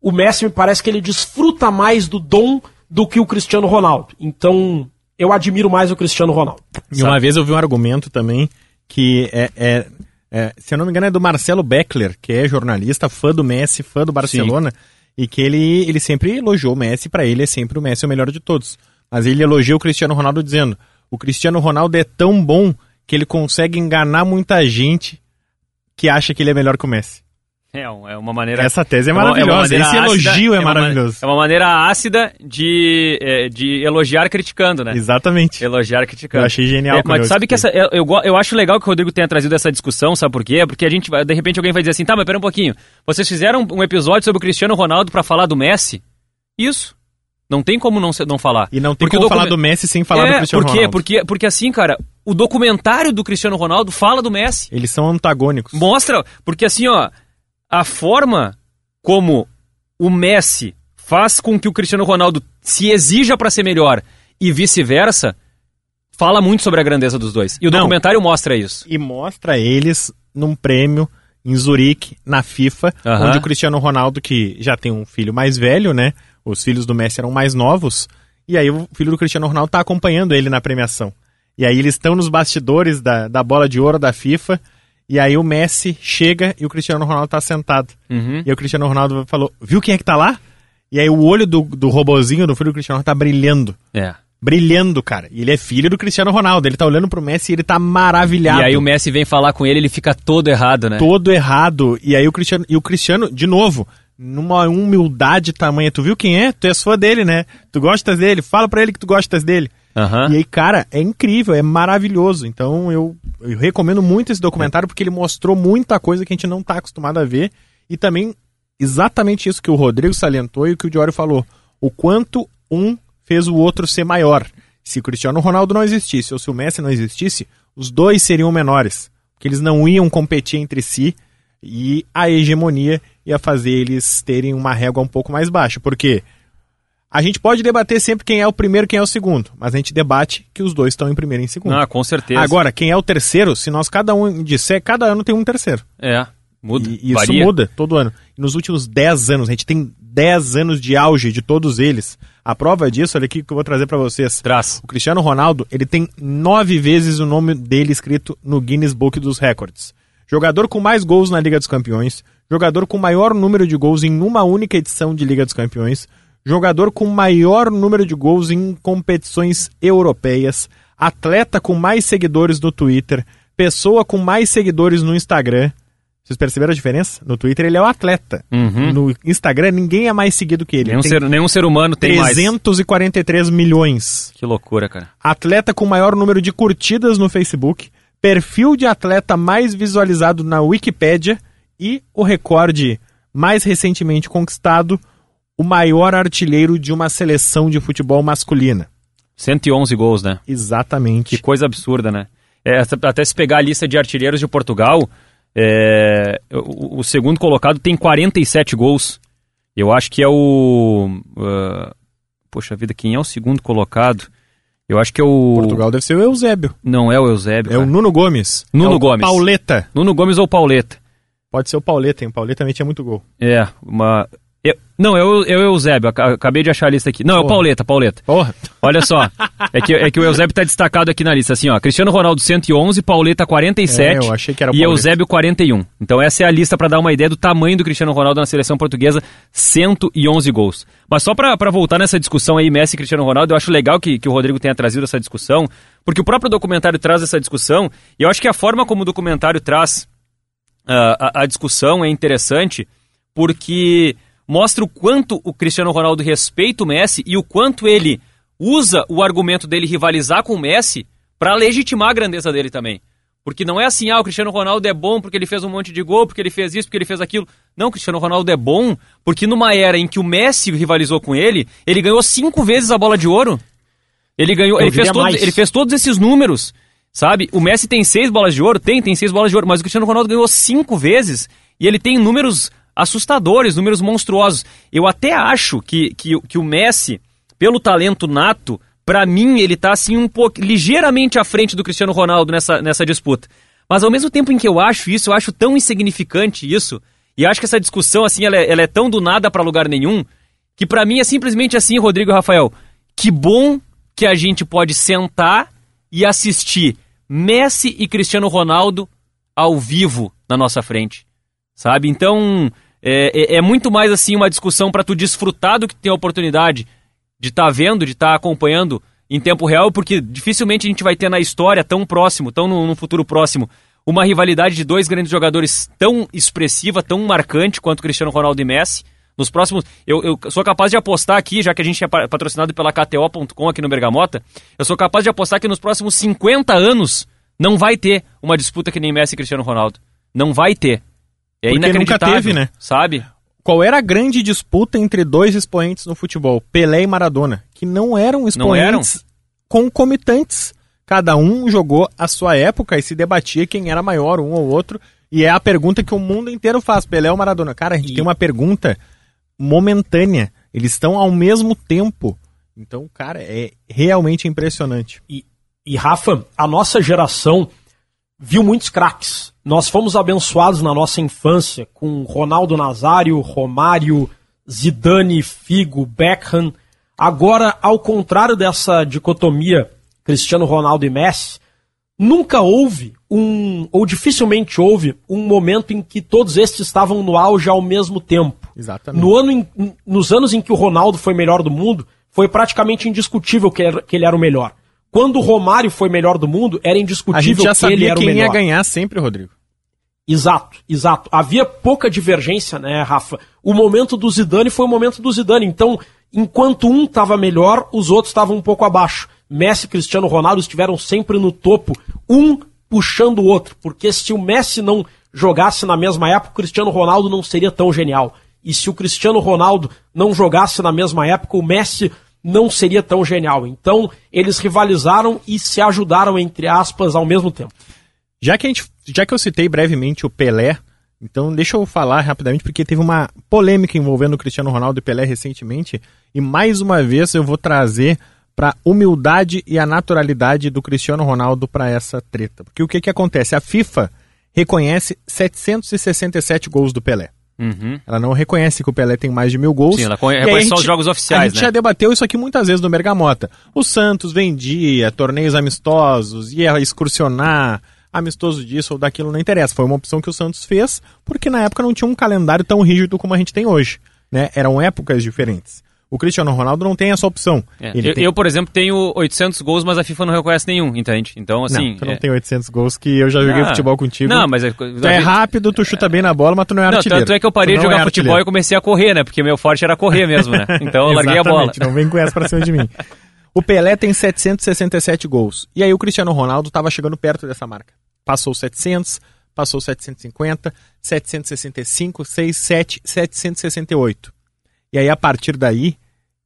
O Messi me parece que ele desfruta mais do dom do que o Cristiano Ronaldo. Então, eu admiro mais o Cristiano Ronaldo. E uma vez eu vi um argumento também que é, é, é, se eu não me engano, é do Marcelo Beckler, que é jornalista, fã do Messi, fã do Barcelona, Sim. e que ele, ele sempre elogiou o Messi, para ele é sempre o Messi o melhor de todos. Mas ele elogiou o Cristiano Ronaldo dizendo: o Cristiano Ronaldo é tão bom que ele consegue enganar muita gente que acha que ele é melhor que o Messi. É, é uma maneira. Essa tese é, é maravilhosa. É Esse elogio é, é maravilhoso. Uma, é uma maneira ácida de, é, de elogiar criticando, né? Exatamente. Elogiar criticando. Eu achei genial. É, mas sabe que essa. Eu, eu, eu acho legal que o Rodrigo tenha trazido essa discussão, sabe por quê? Porque a gente De repente alguém vai dizer assim: tá, mas pera um pouquinho. Vocês fizeram um episódio sobre o Cristiano Ronaldo para falar do Messi? Isso. Não tem como não, não falar. E não tem porque como falar do Messi sem falar é, do Cristiano por quê? Ronaldo. Porque, porque assim, cara, o documentário do Cristiano Ronaldo fala do Messi. Eles são antagônicos. Mostra, porque assim, ó, a forma como o Messi faz com que o Cristiano Ronaldo se exija para ser melhor e vice-versa, fala muito sobre a grandeza dos dois. E o Não, documentário mostra isso. E mostra eles num prêmio em Zurique, na FIFA, uh -huh. onde o Cristiano Ronaldo, que já tem um filho mais velho, né? Os filhos do Messi eram mais novos, e aí o filho do Cristiano Ronaldo tá acompanhando ele na premiação. E aí eles estão nos bastidores da, da bola de ouro da FIFA, e aí o Messi chega e o Cristiano Ronaldo tá sentado. Uhum. E o Cristiano Ronaldo falou: Viu quem é que tá lá? E aí o olho do, do robozinho do filho do Cristiano Ronaldo tá brilhando. É. Brilhando, cara. E ele é filho do Cristiano Ronaldo. Ele tá olhando pro Messi e ele tá maravilhado. E aí o Messi vem falar com ele, ele fica todo errado, né? Todo errado. E aí o Cristiano. E o Cristiano, de novo, numa humildade tamanha. Tu viu quem é? Tu és fã dele, né? Tu gostas dele? Fala pra ele que tu gostas dele. Uhum. E aí, cara, é incrível, é maravilhoso. Então eu, eu recomendo muito esse documentário porque ele mostrou muita coisa que a gente não está acostumado a ver. E também exatamente isso que o Rodrigo salientou e o que o Diório falou. O quanto um fez o outro ser maior. Se Cristiano Ronaldo não existisse ou se o Messi não existisse, os dois seriam menores. Porque eles não iam competir entre si e a hegemonia ia fazer eles terem uma régua um pouco mais baixa. Porque a gente pode debater sempre quem é o primeiro quem é o segundo, mas a gente debate que os dois estão em primeiro e em segundo. Ah, com certeza. Agora, quem é o terceiro, se nós cada um disser, cada ano tem um terceiro. É, muda. E, isso muda todo ano. E nos últimos 10 anos, a gente tem 10 anos de auge de todos eles. A prova disso, olha aqui que eu vou trazer para vocês. Traz. O Cristiano Ronaldo, ele tem nove vezes o nome dele escrito no Guinness Book dos Records. Jogador com mais gols na Liga dos Campeões, jogador com maior número de gols em uma única edição de Liga dos Campeões, jogador com maior número de gols em competições europeias, atleta com mais seguidores no Twitter, pessoa com mais seguidores no Instagram. Vocês perceberam a diferença? No Twitter ele é o atleta. Uhum. No Instagram ninguém é mais seguido que ele. Nenhum Tem ser, nenhum ser humano tem mais. 343 milhões. Que loucura, cara. Atleta com maior número de curtidas no Facebook. Perfil de atleta mais visualizado na Wikipédia. E o recorde mais recentemente conquistado, o maior artilheiro de uma seleção de futebol masculina. 111 gols, né? Exatamente. Que coisa absurda, né? É, até se pegar a lista de artilheiros de Portugal, é, o, o, segundo colocado tem 47 gols. Eu acho que é o. Uh, poxa vida, quem é o segundo colocado? Eu acho que é o. Portugal deve ser o Eusébio. Não é o Eusébio. É cara. o Nuno Gomes. Nuno é o Gomes. Pauleta. Nuno Gomes ou Pauleta. Pode ser o Pauleta, hein? O Pauleta também tinha muito gol. É, uma. Eu, não, é o Eusébio, acabei de achar a lista aqui. Não, é o Pauleta, Pauleta. Porra. Olha só, é que, é que o Eusébio tá destacado aqui na lista, assim, ó, Cristiano Ronaldo 111, Pauleta 47 é, eu achei que era e Eusébio 41. Então essa é a lista para dar uma ideia do tamanho do Cristiano Ronaldo na seleção portuguesa, 111 gols. Mas só para voltar nessa discussão aí, Messi e Cristiano Ronaldo, eu acho legal que, que o Rodrigo tenha trazido essa discussão, porque o próprio documentário traz essa discussão, e eu acho que a forma como o documentário traz uh, a, a discussão é interessante, porque mostra o quanto o Cristiano Ronaldo respeita o Messi e o quanto ele usa o argumento dele rivalizar com o Messi para legitimar a grandeza dele também. Porque não é assim, ah, o Cristiano Ronaldo é bom porque ele fez um monte de gol, porque ele fez isso, porque ele fez aquilo. Não, o Cristiano Ronaldo é bom porque numa era em que o Messi rivalizou com ele, ele ganhou cinco vezes a bola de ouro. Ele ganhou, ele fez, todos, ele fez todos esses números, sabe? O Messi tem seis bolas de ouro, tem, tem seis bolas de ouro, mas o Cristiano Ronaldo ganhou cinco vezes e ele tem números assustadores, números monstruosos. Eu até acho que, que, que o Messi, pelo talento nato, para mim ele tá assim um pouco ligeiramente à frente do Cristiano Ronaldo nessa, nessa disputa. Mas ao mesmo tempo em que eu acho isso, eu acho tão insignificante isso, e acho que essa discussão assim, ela é, ela é tão do nada para lugar nenhum, que para mim é simplesmente assim, Rodrigo e Rafael, que bom que a gente pode sentar e assistir Messi e Cristiano Ronaldo ao vivo na nossa frente. Sabe? Então, é, é, é muito mais assim uma discussão para tu desfrutar do que tem a oportunidade de estar tá vendo, de estar tá acompanhando em tempo real, porque dificilmente a gente vai ter na história tão próximo, tão no, no futuro próximo, uma rivalidade de dois grandes jogadores tão expressiva, tão marcante quanto Cristiano Ronaldo e Messi. Nos próximos. Eu, eu sou capaz de apostar aqui, já que a gente é patrocinado pela KTO.com aqui no Bergamota, eu sou capaz de apostar que nos próximos 50 anos não vai ter uma disputa que nem Messi e Cristiano Ronaldo. Não vai ter. É Porque nunca teve, né? Sabe? Qual era a grande disputa entre dois expoentes no futebol? Pelé e Maradona. Que não eram expoentes não eram? concomitantes. Cada um jogou a sua época e se debatia quem era maior, um ou outro. E é a pergunta que o mundo inteiro faz: Pelé ou Maradona? Cara, a gente e... tem uma pergunta momentânea. Eles estão ao mesmo tempo. Então, cara, é realmente impressionante. E, e Rafa, a nossa geração viu muitos craques. Nós fomos abençoados na nossa infância com Ronaldo Nazário, Romário, Zidane, Figo, Beckham. Agora, ao contrário dessa dicotomia Cristiano Ronaldo e Messi, nunca houve um, ou dificilmente houve, um momento em que todos estes estavam no auge ao mesmo tempo. Exatamente. No ano em, nos anos em que o Ronaldo foi melhor do mundo, foi praticamente indiscutível que, que ele era o melhor. Quando o Romário foi melhor do mundo, era indiscutível a gente já que ele era o quem ia ganhar sempre, Rodrigo. Exato, exato. Havia pouca divergência, né, Rafa? O momento do Zidane foi o momento do Zidane. Então, enquanto um estava melhor, os outros estavam um pouco abaixo. Messi e Cristiano Ronaldo estiveram sempre no topo, um puxando o outro. Porque se o Messi não jogasse na mesma época, o Cristiano Ronaldo não seria tão genial. E se o Cristiano Ronaldo não jogasse na mesma época, o Messi não seria tão genial. Então, eles rivalizaram e se ajudaram, entre aspas, ao mesmo tempo. Já que, a gente, já que eu citei brevemente o Pelé, então deixa eu falar rapidamente, porque teve uma polêmica envolvendo o Cristiano Ronaldo e Pelé recentemente, e mais uma vez eu vou trazer para humildade e a naturalidade do Cristiano Ronaldo para essa treta. Porque o que, que acontece? A FIFA reconhece 767 gols do Pelé. Uhum. Ela não reconhece que o Pelé tem mais de mil gols. Sim, ela reconhece só os jogos oficiais, A gente né? já debateu isso aqui muitas vezes no Bergamota. O Santos vendia torneios amistosos, ia excursionar, amistoso disso ou daquilo, não interessa. Foi uma opção que o Santos fez, porque na época não tinha um calendário tão rígido como a gente tem hoje. Né? Eram épocas diferentes. O Cristiano Ronaldo não tem essa opção. É. Eu, tem... eu, por exemplo, tenho 800 gols, mas a FIFA não reconhece nenhum, entende? Então, assim... não, tu não é- tem 800 gols que eu já joguei Ah, futebol contigo. Não, mas... É, Tu é rápido, tu chuta bem na bola, mas tu não é Não, artilheiro. tanto é que eu parei de jogar é futebol e comecei a correr, né? Porque meu forte era correr mesmo, né? Então eu larguei a bola. Não vem com essa pra cima de mim. O Pelé tem 767 gols. E aí o Cristiano Ronaldo estava chegando perto dessa marca. Passou 700, passou 750, 765, 67, 768. E aí a partir daí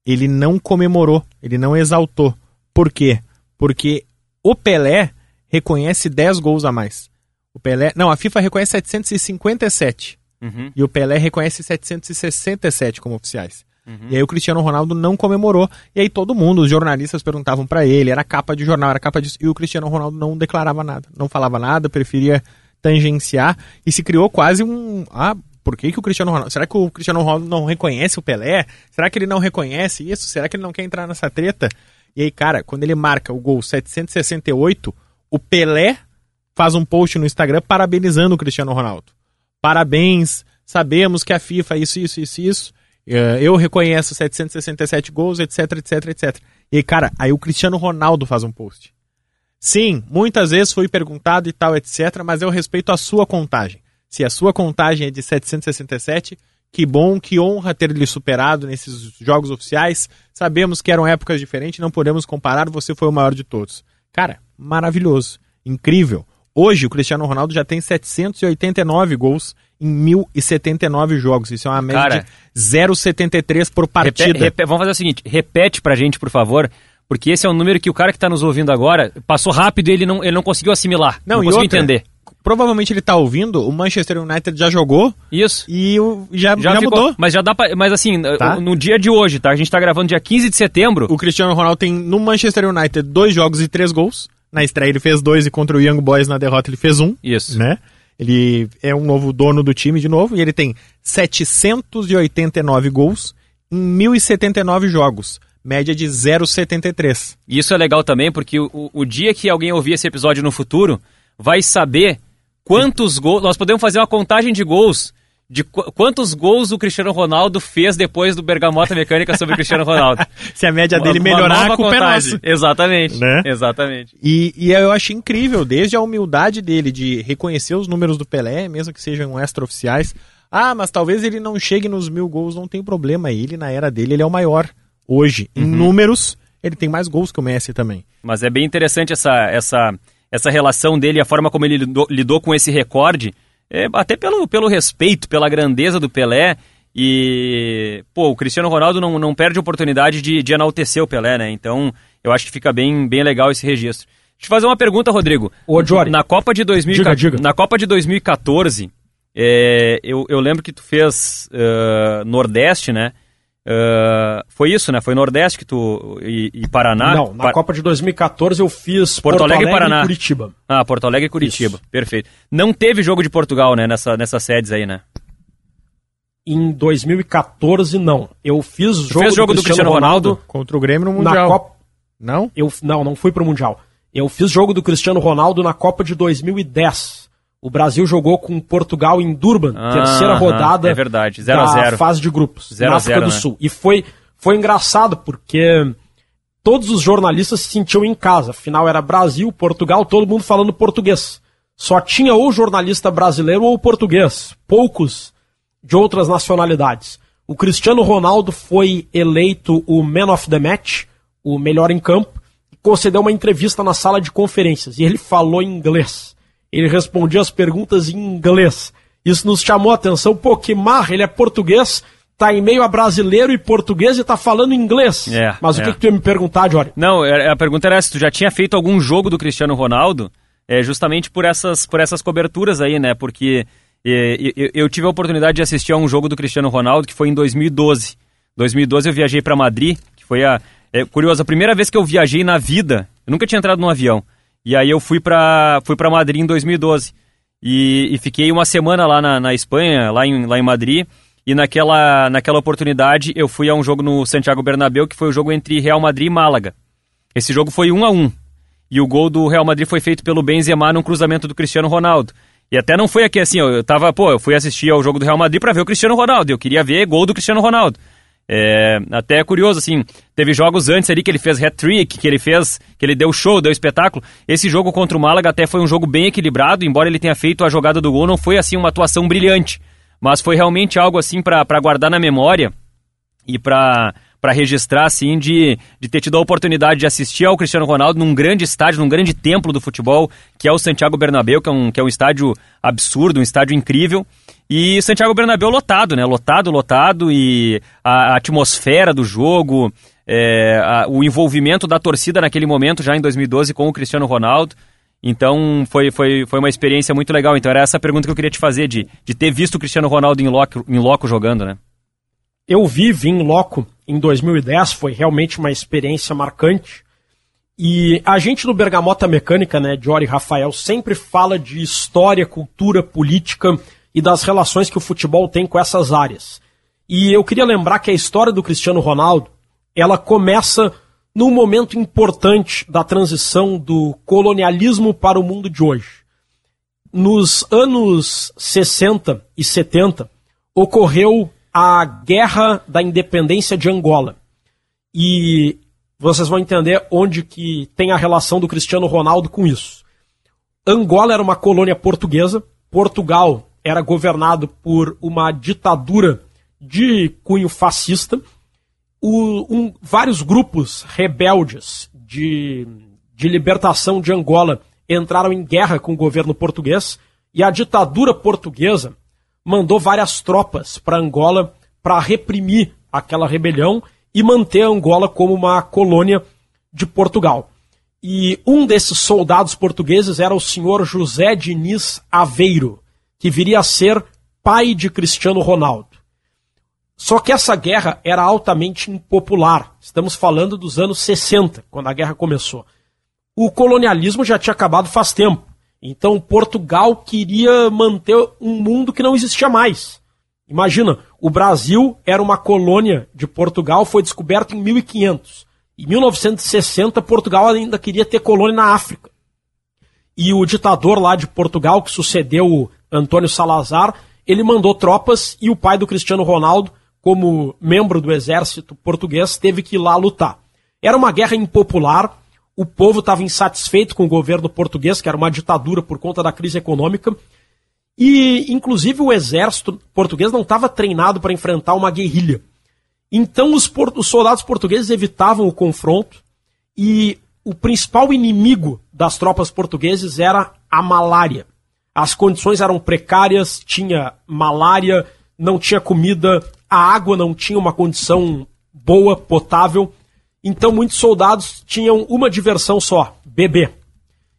ele não comemorou, ele não exaltou. Por quê? Porque o Pelé reconhece 10 gols a mais. O Pelé, não, a FIFA reconhece 757 Uhum. e o Pelé reconhece 767 como oficiais. Uhum. E aí o Cristiano Ronaldo não comemorou. E aí todo mundo, os jornalistas perguntavam pra ele, era capa de jornal, era capa disso, e o Cristiano Ronaldo não declarava nada, não falava nada, preferia tangenciar e se criou quase um, ah, por que, que o Cristiano Ronaldo, será que o Cristiano Ronaldo não reconhece o Pelé? Será que ele não reconhece isso? Será que ele não quer entrar nessa treta? E aí, cara, quando ele marca o gol 768, o Pelé faz um post no Instagram parabenizando o Cristiano Ronaldo. Parabéns, sabemos que a FIFA isso, isso, isso, isso. Eh, Eu reconheço 767 gols, etc, etc, etc. E aí, cara, aí o Cristiano Ronaldo faz um post. Sim, muitas vezes foi perguntado e tal, etc, mas eu respeito a sua contagem. Se a sua contagem é de 767, que bom, que honra ter lhe superado nesses jogos oficiais. Sabemos que eram épocas diferentes, não podemos comparar, você foi o maior de todos. Cara, maravilhoso, incrível. Hoje o Cristiano Ronaldo já tem 789 gols em 1079 jogos. Isso é uma média Cara, de 0,73 por partida. Repe- repe- vamos fazer o seguinte, repete pra gente, por favor, porque esse é um número que o cara que tá nos ouvindo agora passou rápido e ele não, ele não conseguiu assimilar, não, Não, conseguiu outra, entender. Provavelmente ele tá ouvindo, o Manchester United já jogou Isso. e o, já, Já, já ficou, mudou. mas já dá pra, mas assim, Tá. no dia de hoje, tá? A gente tá gravando dia 15 de setembro. O Cristiano Ronaldo tem no Manchester United dois jogos e três gols. Na estreia ele fez dois e contra o Young Boys na derrota ele fez um. Isso. Né? Ele é um novo dono do time de novo e ele tem 789 gols em 1079 jogos. Média de 0,73. E isso é legal também, porque o- o dia que alguém ouvir esse episódio no futuro, vai saber quantos gols. Nós podemos fazer uma contagem de gols. De qu- quantos gols o Cristiano Ronaldo fez depois do Bergamota Mecânica sobre o Cristiano Ronaldo. Se a média dele Uma- uma melhorar, nova a culpa é contagem. nossa. Exatamente. Né? Exatamente. E, e eu achei incrível, desde a humildade dele de reconhecer os números do Pelé, mesmo que sejam extra-oficiais. Ah, mas talvez ele não chegue nos mil gols, não tem problema. Ele, na era dele, ele é o maior. Hoje, em números, ele tem mais gols que o Messi também. Mas é bem interessante essa, essa, essa relação dele, a forma como ele lidou, lidou com esse recorde, é, até pelo, pelo respeito, pela grandeza do Pelé. E, pô, o Cristiano Ronaldo não, não perde a oportunidade de, de enaltecer o Pelé, né? Então, eu acho que fica bem, bem legal esse registro. Deixa eu fazer uma pergunta, Rodrigo. Ô, Jory. Na Copa de, 2000, Diga, diga. na Copa de 2014, é, eu, eu lembro que tu fez eh, Nordeste, né? Eh, foi isso, né? Foi Nordeste que tu. E, e Paraná. Não, na Pa- Copa de 2014 eu fiz Porto Alegre e Paraná. Curitiba. Ah, Porto Alegre e Curitiba. Perfeito. Não teve jogo de Portugal, né? Nessa, nessas sedes aí, né? Em 2014, não. Eu fiz jogo, fez jogo do Cristiano Ronaldo? Contra o Grêmio no na Mundial. Copa. Não? Eu, não, não fui pro Mundial. Eu fiz jogo do Cristiano Ronaldo na Copa de 2010. O Brasil jogou com Portugal em Durban, Ah, terceira rodada é verdade, 0 a da 0. fase de grupos, 0 na África 0, do né? Sul. E foi, foi engraçado, porque todos os jornalistas se sentiam em casa. Afinal, era Brasil, Portugal, todo mundo falando português. Só tinha ou jornalista brasileiro ou português. Poucos de outras nacionalidades. O Cristiano Ronaldo foi eleito o Man of the Match, o melhor em campo, e concedeu uma entrevista na sala de conferências. E ele falou em inglês. Ele respondia as perguntas em inglês. Isso nos chamou a atenção. Marra, ele é português, tá em meio a brasileiro e português e tá falando inglês. É, Mas o é. que, que tu ia me perguntar, Jory? Não, é- a pergunta era se tu já tinha feito algum jogo do Cristiano Ronaldo, é, justamente por essas, por essas coberturas aí, né? Porque é, eu, eu tive a oportunidade de assistir a um jogo do Cristiano Ronaldo que foi em 2012. 2012 eu viajei para Madrid, que foi a. É, curioso, a primeira vez que eu viajei na vida, eu nunca tinha entrado num avião. E aí eu fui pra, fui pra Madrid em 2012. E, e fiquei uma semana lá na, na Espanha, lá em, lá em Madrid. E naquela, naquela oportunidade eu fui a um jogo no Santiago Bernabéu, que foi o jogo entre Real Madrid e Málaga. Esse jogo foi 1 a 1 E o gol do Real Madrid foi feito pelo Benzema num cruzamento do Cristiano Ronaldo. E até não foi aqui assim, eu tava, pô, eu fui assistir ao jogo do Real Madrid pra ver o Cristiano Ronaldo. Eu queria ver gol do Cristiano Ronaldo. É, até é curioso, assim, teve jogos antes ali que ele fez hat-trick, que ele fez, que ele deu show, deu espetáculo. Esse jogo contra o Málaga até foi um jogo bem equilibrado, embora ele tenha feito a jogada do gol, não foi assim uma atuação brilhante, mas foi realmente algo assim para guardar na memória e para para registrar, assim, de, de ter tido a oportunidade de assistir ao Cristiano Ronaldo num grande estádio, num grande templo do futebol, que é o Santiago Bernabéu, que é um, que é um estádio absurdo, um estádio incrível. E Santiago Bernabéu lotado, né? Lotado, lotado, e a, a atmosfera do jogo, é, a, o envolvimento da torcida naquele momento, já em 2012, com o Cristiano Ronaldo. Então foi, foi, foi uma experiência muito legal. Então era essa pergunta que eu queria te fazer, de, de ter visto o Cristiano Ronaldo em loco, em loco jogando, né? Eu vi, vi em loco em 2010, foi realmente uma experiência marcante. E a gente no Bergamota Mecânica, né, Jory Rafael, sempre fala de história, cultura, política e das relações que o futebol tem com essas áreas. E eu queria lembrar que a história do Cristiano Ronaldo, ela começa num momento importante da transição do colonialismo para o mundo de hoje. Nos anos 60 e 70, ocorreu a Guerra da Independência de Angola. E vocês vão entender onde que tem a relação do Cristiano Ronaldo com isso. Angola era uma colônia portuguesa, Portugal era governado por uma ditadura de cunho fascista. O, um, vários grupos rebeldes de, de libertação de Angola entraram em guerra com o governo português e a ditadura portuguesa mandou várias tropas para Angola para reprimir aquela rebelião e manter Angola como uma colônia de Portugal. E um desses soldados portugueses era o senhor José Diniz Aveiro, que viria a ser pai de Cristiano Ronaldo. Só que essa guerra era altamente impopular. Estamos falando dos anos 60, quando a guerra começou. O colonialismo já tinha acabado faz tempo. Então Portugal queria manter um mundo que não existia mais. Imagina, o Brasil era uma colônia de Portugal, foi descoberto em 1500. Em 1960, Portugal ainda queria ter colônia na África. E o ditador lá de Portugal, que sucedeu Antônio Salazar, ele mandou tropas e o pai do Cristiano Ronaldo, como membro do exército português, teve que ir lá lutar. Era uma guerra impopular, o povo estava insatisfeito com o governo português, que era uma ditadura por conta da crise econômica. E, inclusive, o exército português não estava treinado para enfrentar uma guerrilha. Então, os, os soldados portugueses evitavam o confronto e o principal inimigo das tropas portuguesas era a malária. As condições eram precárias, tinha malária, não tinha comida, a água não tinha uma condição boa, potável. Então muitos soldados tinham uma diversão só, beber.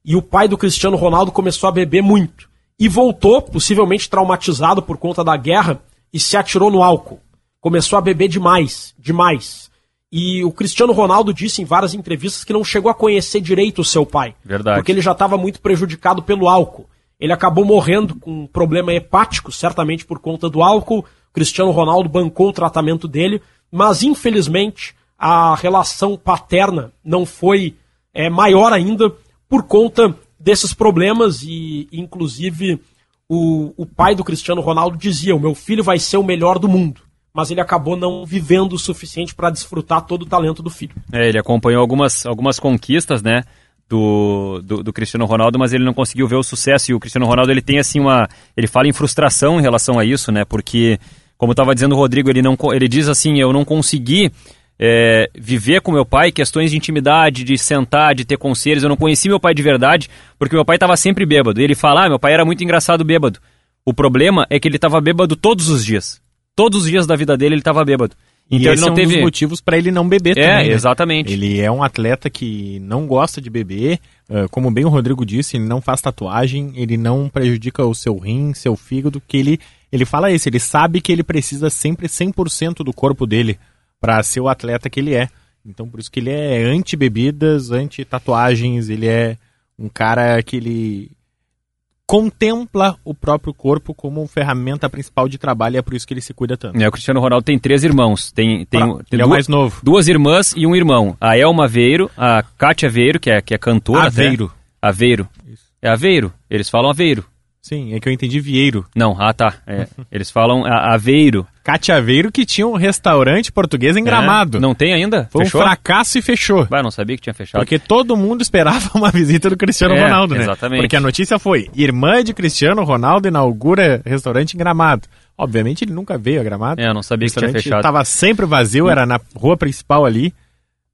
E o pai do Cristiano Ronaldo começou a beber muito. E voltou, possivelmente traumatizado por conta da guerra, e se atirou no álcool. Começou a beber demais, demais. E o Cristiano Ronaldo disse em várias entrevistas que não chegou a conhecer direito o seu pai. Verdade. Porque ele já estava muito prejudicado pelo álcool. Ele acabou morrendo com um problema hepático, certamente por conta do álcool. Cristiano Ronaldo bancou o tratamento dele, mas infelizmente a relação paterna não foi é, maior ainda por conta desses problemas e, inclusive, o, o pai do Cristiano Ronaldo dizia: o meu filho vai ser o melhor do mundo. Mas ele acabou não vivendo o suficiente para desfrutar todo o talento do filho. É, ele acompanhou algumas, algumas conquistas, né? Do, do, do, Cristiano Ronaldo, mas ele não conseguiu ver o sucesso. E o Cristiano Ronaldo ele tem assim uma. Ele fala em frustração em relação a isso, né? Porque, como estava dizendo o Rodrigo, ele, não, ele diz assim: eu não consegui é, viver com meu pai, questões de intimidade, de sentar, de ter conselhos. Eu não conheci meu pai de verdade, porque meu pai estava sempre bêbado. E ele fala, ah, meu pai era muito engraçado bêbado. O problema é que ele estava bêbado todos os dias. Todos os dias da vida dele ele estava bêbado. Então e ele não é um teve dos motivos para ele não beber é, também. É, exatamente. Ele é um atleta que não gosta de beber, uh, como bem o Rodrigo disse, ele não faz tatuagem, ele não prejudica o seu rim, seu fígado, que ele ele fala isso, ele sabe que ele precisa sempre 100% do corpo dele para ser o atleta que ele é. Então por isso que ele é anti-bebidas, anti-tatuagens, ele é um cara que ele contempla o próprio corpo como ferramenta principal de trabalho e é por isso que ele se cuida tanto. É, o Cristiano Ronaldo tem três irmãos. Tem, tem, ah, tem ele duas, é o mais novo. Duas irmãs e um irmão. A Elma Veiro, a Kátia Veiro, que é, que é cantora. Aveiro. Até. Aveiro. Isso. É Aveiro. Eles falam Aveiro. Sim, é que eu entendi Vieiro. Não, ah tá. É, eles falam Aveiro. Cátia Aveiro que tinha um restaurante português em Gramado. É, não tem ainda? Foi Fechou? um fracasso e fechou. Bah, não sabia que tinha fechado. Porque todo mundo esperava uma visita do Cristiano É, Ronaldo, né? exatamente. Porque a notícia foi: irmã de Cristiano Ronaldo inaugura restaurante em Gramado. Obviamente ele nunca veio a Gramado. É, eu não sabia o que tinha fechado. Tava sempre vazio, era na rua principal ali.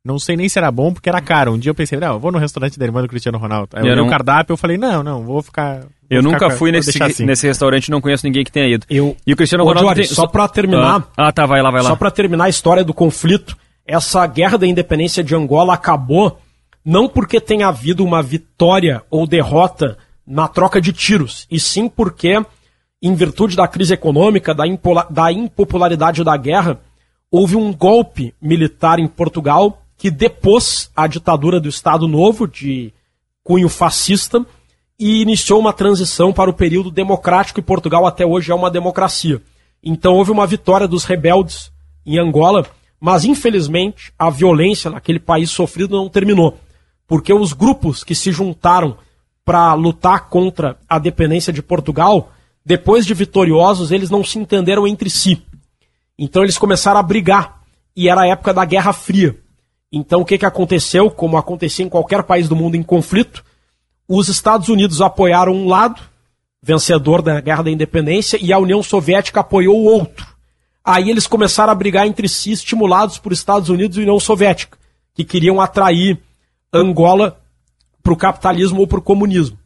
Não sei nem se era bom porque era caro. Um dia eu pensei, não, eu vou no restaurante da irmã do Cristiano Ronaldo. Aí eu Eu olhei não- o cardápio eu falei, não, não, vou ficar. vou Eu ficar nunca fui vou nesse, assim. nesse restaurante, não conheço ninguém que tenha ido. Eu, E o Cristiano Ô, Ronaldo Jorge, tem- só pra terminar, Ah, tá, vai lá, vai lá. Só para terminar a história do conflito, essa guerra da independência de Angola acabou não porque tenha havido uma vitória ou derrota na troca de tiros, e sim porque, em virtude da crise econômica, da, impola- da impopularidade da guerra, houve um golpe militar em Portugal que depôs a ditadura do Estado Novo, de cunho fascista, e iniciou uma transição para o período democrático, e Portugal até hoje é uma democracia. Então houve uma vitória dos rebeldes em Angola, mas infelizmente a violência naquele país sofrido não terminou, porque os grupos que se juntaram para lutar contra a dependência de Portugal, depois de vitoriosos, eles não se entenderam entre si. Então eles começaram a brigar, e era a época da Guerra Fria. Então o que, que aconteceu, como acontecia em qualquer país do mundo em conflito, os Estados Unidos apoiaram um lado, vencedor da Guerra da Independência, e a União Soviética apoiou o outro. Aí eles começaram a brigar entre si, estimulados por Estados Unidos e União Soviética, que queriam atrair Angola para o capitalismo ou para o comunismo.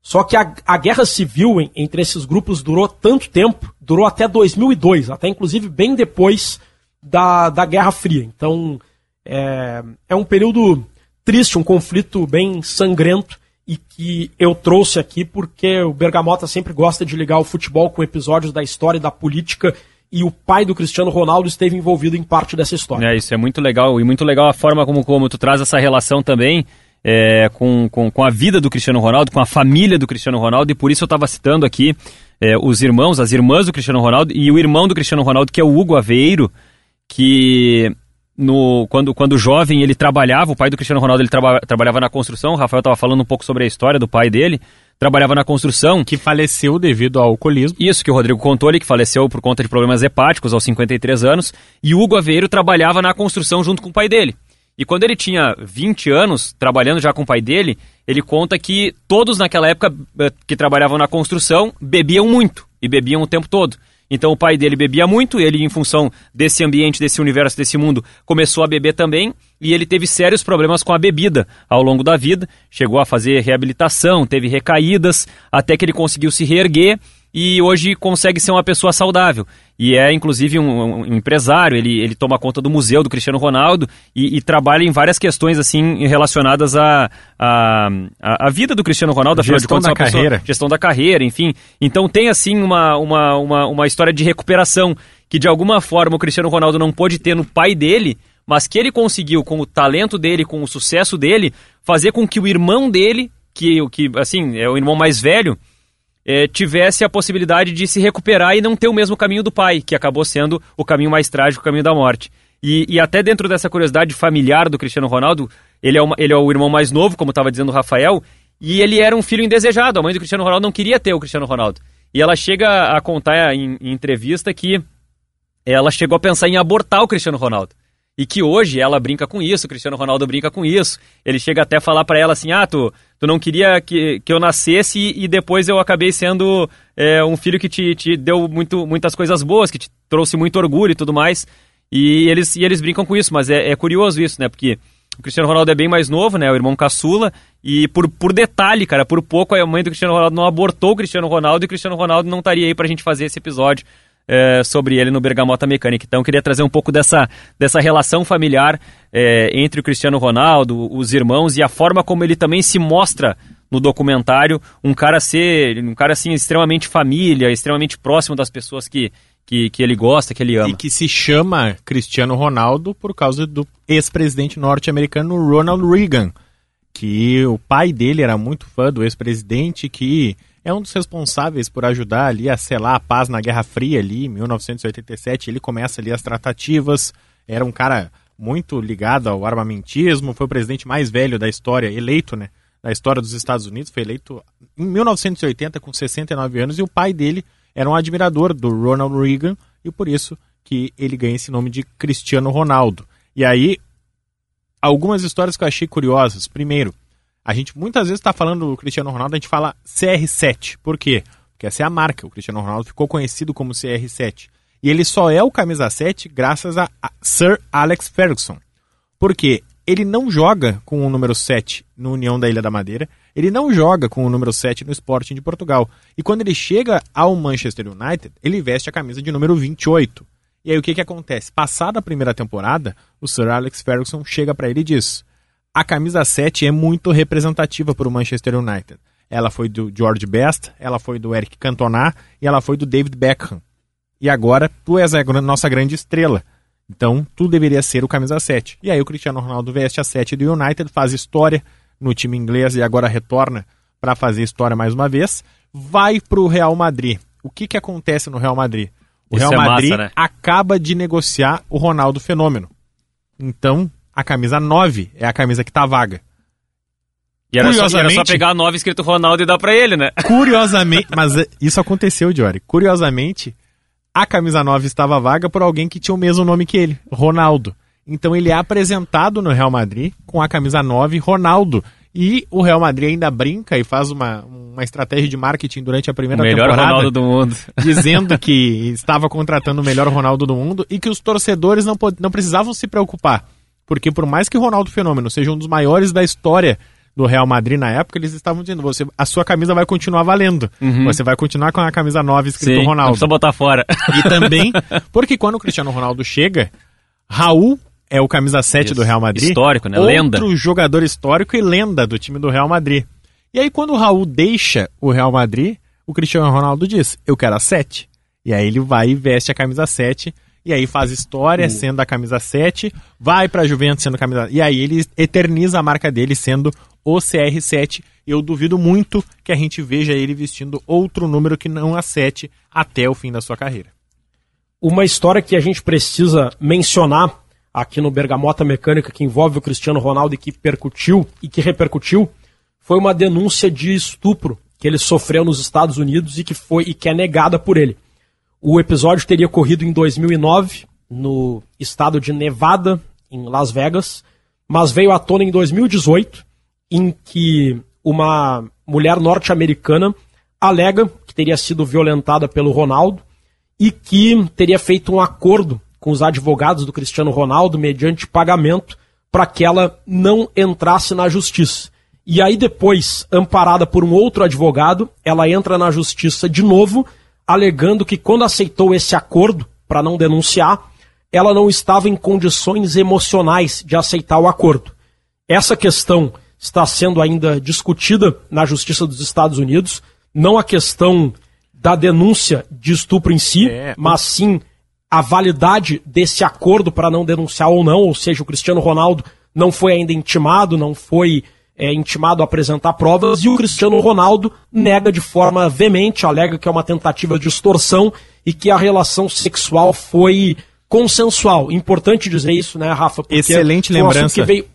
Só que a, a guerra civil entre esses grupos durou tanto tempo, durou até 2002, até inclusive bem depois da, da Guerra Fria. Então é, é um período triste, um conflito bem sangrento e que eu trouxe aqui porque o Bergamota sempre gosta de ligar o futebol com episódios da história e da política e o pai do Cristiano Ronaldo esteve envolvido em parte dessa história. É, isso é muito legal. E muito legal a forma como, como tu traz essa relação também é, com, com, com a vida do Cristiano Ronaldo, com a família do Cristiano Ronaldo. E por isso eu estava citando aqui é, os irmãos, as irmãs do Cristiano Ronaldo e o irmão do Cristiano Ronaldo, que é o Hugo Aveiro, que no, quando, quando jovem ele trabalhava, o pai do Cristiano Ronaldo ele traba, trabalhava na construção. O Rafael estava falando um pouco sobre a história do pai dele. Trabalhava na construção. Que faleceu devido ao alcoolismo. Isso que o Rodrigo contou ali, que faleceu por conta de problemas hepáticos aos 53 anos. E Hugo Aveiro trabalhava na construção junto com o pai dele. E quando ele tinha 20 anos, trabalhando já com o pai dele, ele conta que todos naquela época eh, que trabalhavam na construção bebiam muito e bebiam o tempo todo. Então o pai dele bebia muito, ele, em função desse ambiente, desse universo, desse mundo, começou a beber também, e ele teve sérios problemas com a bebida ao longo da vida. Chegou a fazer reabilitação, teve recaídas, até que ele conseguiu se reerguer e hoje consegue ser uma pessoa saudável. E é, inclusive, um, um empresário, ele, ele toma conta do museu do Cristiano Ronaldo e, e trabalha em várias questões assim relacionadas à à à- à vida do Cristiano Ronaldo, afinal de Gestão contas, da é pessoa- carreira. gestão da carreira, enfim. Então tem assim uma, uma, uma, uma história de recuperação que de alguma forma o Cristiano Ronaldo não pôde ter no pai dele, mas que ele conseguiu com o talento dele, com o sucesso dele, fazer com que o irmão dele, que, que assim, é o irmão mais velho, eh, tivesse a possibilidade de se recuperar e não ter o mesmo caminho do pai, que acabou sendo o caminho mais trágico, o caminho da morte. E, e até dentro dessa curiosidade familiar do Cristiano Ronaldo, ele é, uma- ele é o irmão mais novo, como estava dizendo o Rafael, e ele era um filho indesejado. A mãe do Cristiano Ronaldo não queria ter o Cristiano Ronaldo. E ela chega a contar em, em entrevista que ela chegou a pensar em abortar o Cristiano Ronaldo. E que hoje ela brinca com isso, o Cristiano Ronaldo brinca com isso. Ele chega até a falar pra ela assim: ah, tu, tu não queria que, que eu nascesse e, e depois eu acabei sendo é, um filho que te, te deu muito, muitas coisas boas, que te trouxe muito orgulho e tudo mais. E eles, e eles brincam com isso, mas é, é curioso isso, né? Porque o Cristiano Ronaldo é bem mais novo, né? O irmão caçula. E por, por detalhe, cara, por pouco a mãe do Cristiano Ronaldo não abortou o Cristiano Ronaldo e o Cristiano Ronaldo não estaria aí pra gente fazer esse episódio é, sobre ele no Bergamota Mecânica. Então queria trazer um pouco dessa, dessa relação familiar é, entre o Cristiano Ronaldo, os irmãos e a forma como ele também se mostra no documentário, um cara ser, um cara assim extremamente família, extremamente próximo das pessoas que, que, que ele gosta, que ele ama. E que se chama Cristiano Ronaldo por causa do ex-presidente norte-americano Ronald Reagan, que o pai dele era muito fã do ex-presidente, que é um dos responsáveis por ajudar ali a selar a paz na Guerra Fria ali, em 1987, ele começa ali as tratativas, era um cara muito ligado ao armamentismo, foi o presidente mais velho da história, eleito, né, da história dos Estados Unidos, foi eleito em 1980 com 69 anos e o pai dele era um admirador do Ronald Reagan e por isso que ele ganha esse nome de Cristiano Ronaldo. E aí, algumas histórias que eu achei curiosas. Primeiro, a gente muitas vezes está falando do Cristiano Ronaldo, a gente fala CR7. Por quê? Porque essa é a marca. O Cristiano Ronaldo ficou conhecido como CR7. E ele só é o camisa 7 graças a Sir Alex Ferguson. Porque ele não joga com o número 7 no União da Ilha da Madeira, ele não joga com o número 7 no Sporting de Portugal. E quando ele chega ao Manchester United, ele veste a camisa de número 28. E aí o que, que acontece? Passada a primeira temporada, o Sir Alex Ferguson chega para ele e diz: a camisa 7 é muito representativa para o Manchester United. Ela foi do George Best, ela foi do Eric Cantona e ela foi do David Beckham. E agora tu és a nossa grande estrela. Então, tu deveria ser o camisa 7. E aí o Cristiano Ronaldo veste a 7 do United, faz história no time inglês e agora retorna para fazer história mais uma vez. Vai para o Real Madrid. O que, que acontece no Real Madrid? O Isso Real é Madrid massa, né? acaba de negociar o Ronaldo Fenômeno. Então, a camisa 9 é a camisa que tá vaga. E era, só, era só pegar a nova escrito Ronaldo e dar pra ele, né? Curiosamente, mas eh, isso aconteceu, Jory. Curiosamente, a camisa 9 estava vaga por alguém que tinha o mesmo nome que ele, Ronaldo. Então ele é apresentado no Real Madrid com a camisa 9, Ronaldo. E o Real Madrid ainda brinca e faz uma, uma estratégia de marketing durante a O primeira melhor temporada. Ronaldo do mundo. dizendo que estava contratando o melhor Ronaldo do mundo e que os torcedores não, não precisavam se preocupar. Porque por mais que o Ronaldo Fenômeno seja um dos maiores da história do Real Madrid na época, eles estavam dizendo, você, a sua camisa vai continuar valendo. Você vai continuar com a camisa 9 escrito Sim, não Ronaldo. precisa botar fora. E também, porque quando o Cristiano Ronaldo chega, Raul é o camisa 7 Isso. do Real Madrid. Histórico, né? Outro Lenda. jogador histórico e lenda do time do Real Madrid. E aí, quando o Raul deixa o Real Madrid, o Cristiano Ronaldo diz: Eu quero a 7. E aí ele vai e veste a camisa 7. E aí faz história sendo a camisa 7, vai pra Juventus sendo camisa. E aí ele eterniza a marca dele sendo o CR7. Eu duvido muito que a gente veja ele vestindo outro número que não a 7 até o fim da sua carreira. Uma história que a gente precisa mencionar aqui no Bergamota Mecânica que envolve o Cristiano Ronaldo e que percutiu e que repercutiu foi uma denúncia de estupro que ele sofreu nos Estados Unidos e que foi e que é negada por ele. O episódio teria ocorrido em 2009 no estado de Nevada, em Las Vegas, mas veio à tona em 2018, em que uma mulher norte-americana alega que teria sido violentada pelo Ronaldo e que teria feito um acordo com os advogados do Cristiano Ronaldo mediante pagamento para que ela não entrasse na justiça. E aí depois, amparada por um outro advogado, ela entra na justiça de novo, alegando que quando aceitou esse acordo para não denunciar, ela não estava em condições emocionais de aceitar o acordo. Essa questão está sendo ainda discutida na Justiça dos Estados Unidos, não a questão da denúncia de estupro em si, É. mas sim a validade desse acordo para não denunciar ou não, ou seja, o Cristiano Ronaldo não foi ainda intimado, não foi é, intimado a apresentar provas, e o Cristiano Ronaldo nega de forma veemente, alega que é uma tentativa de extorsão e que a relação sexual foi consensual. Importante dizer isso, né, Rafa? Excelente lembrança. que veio,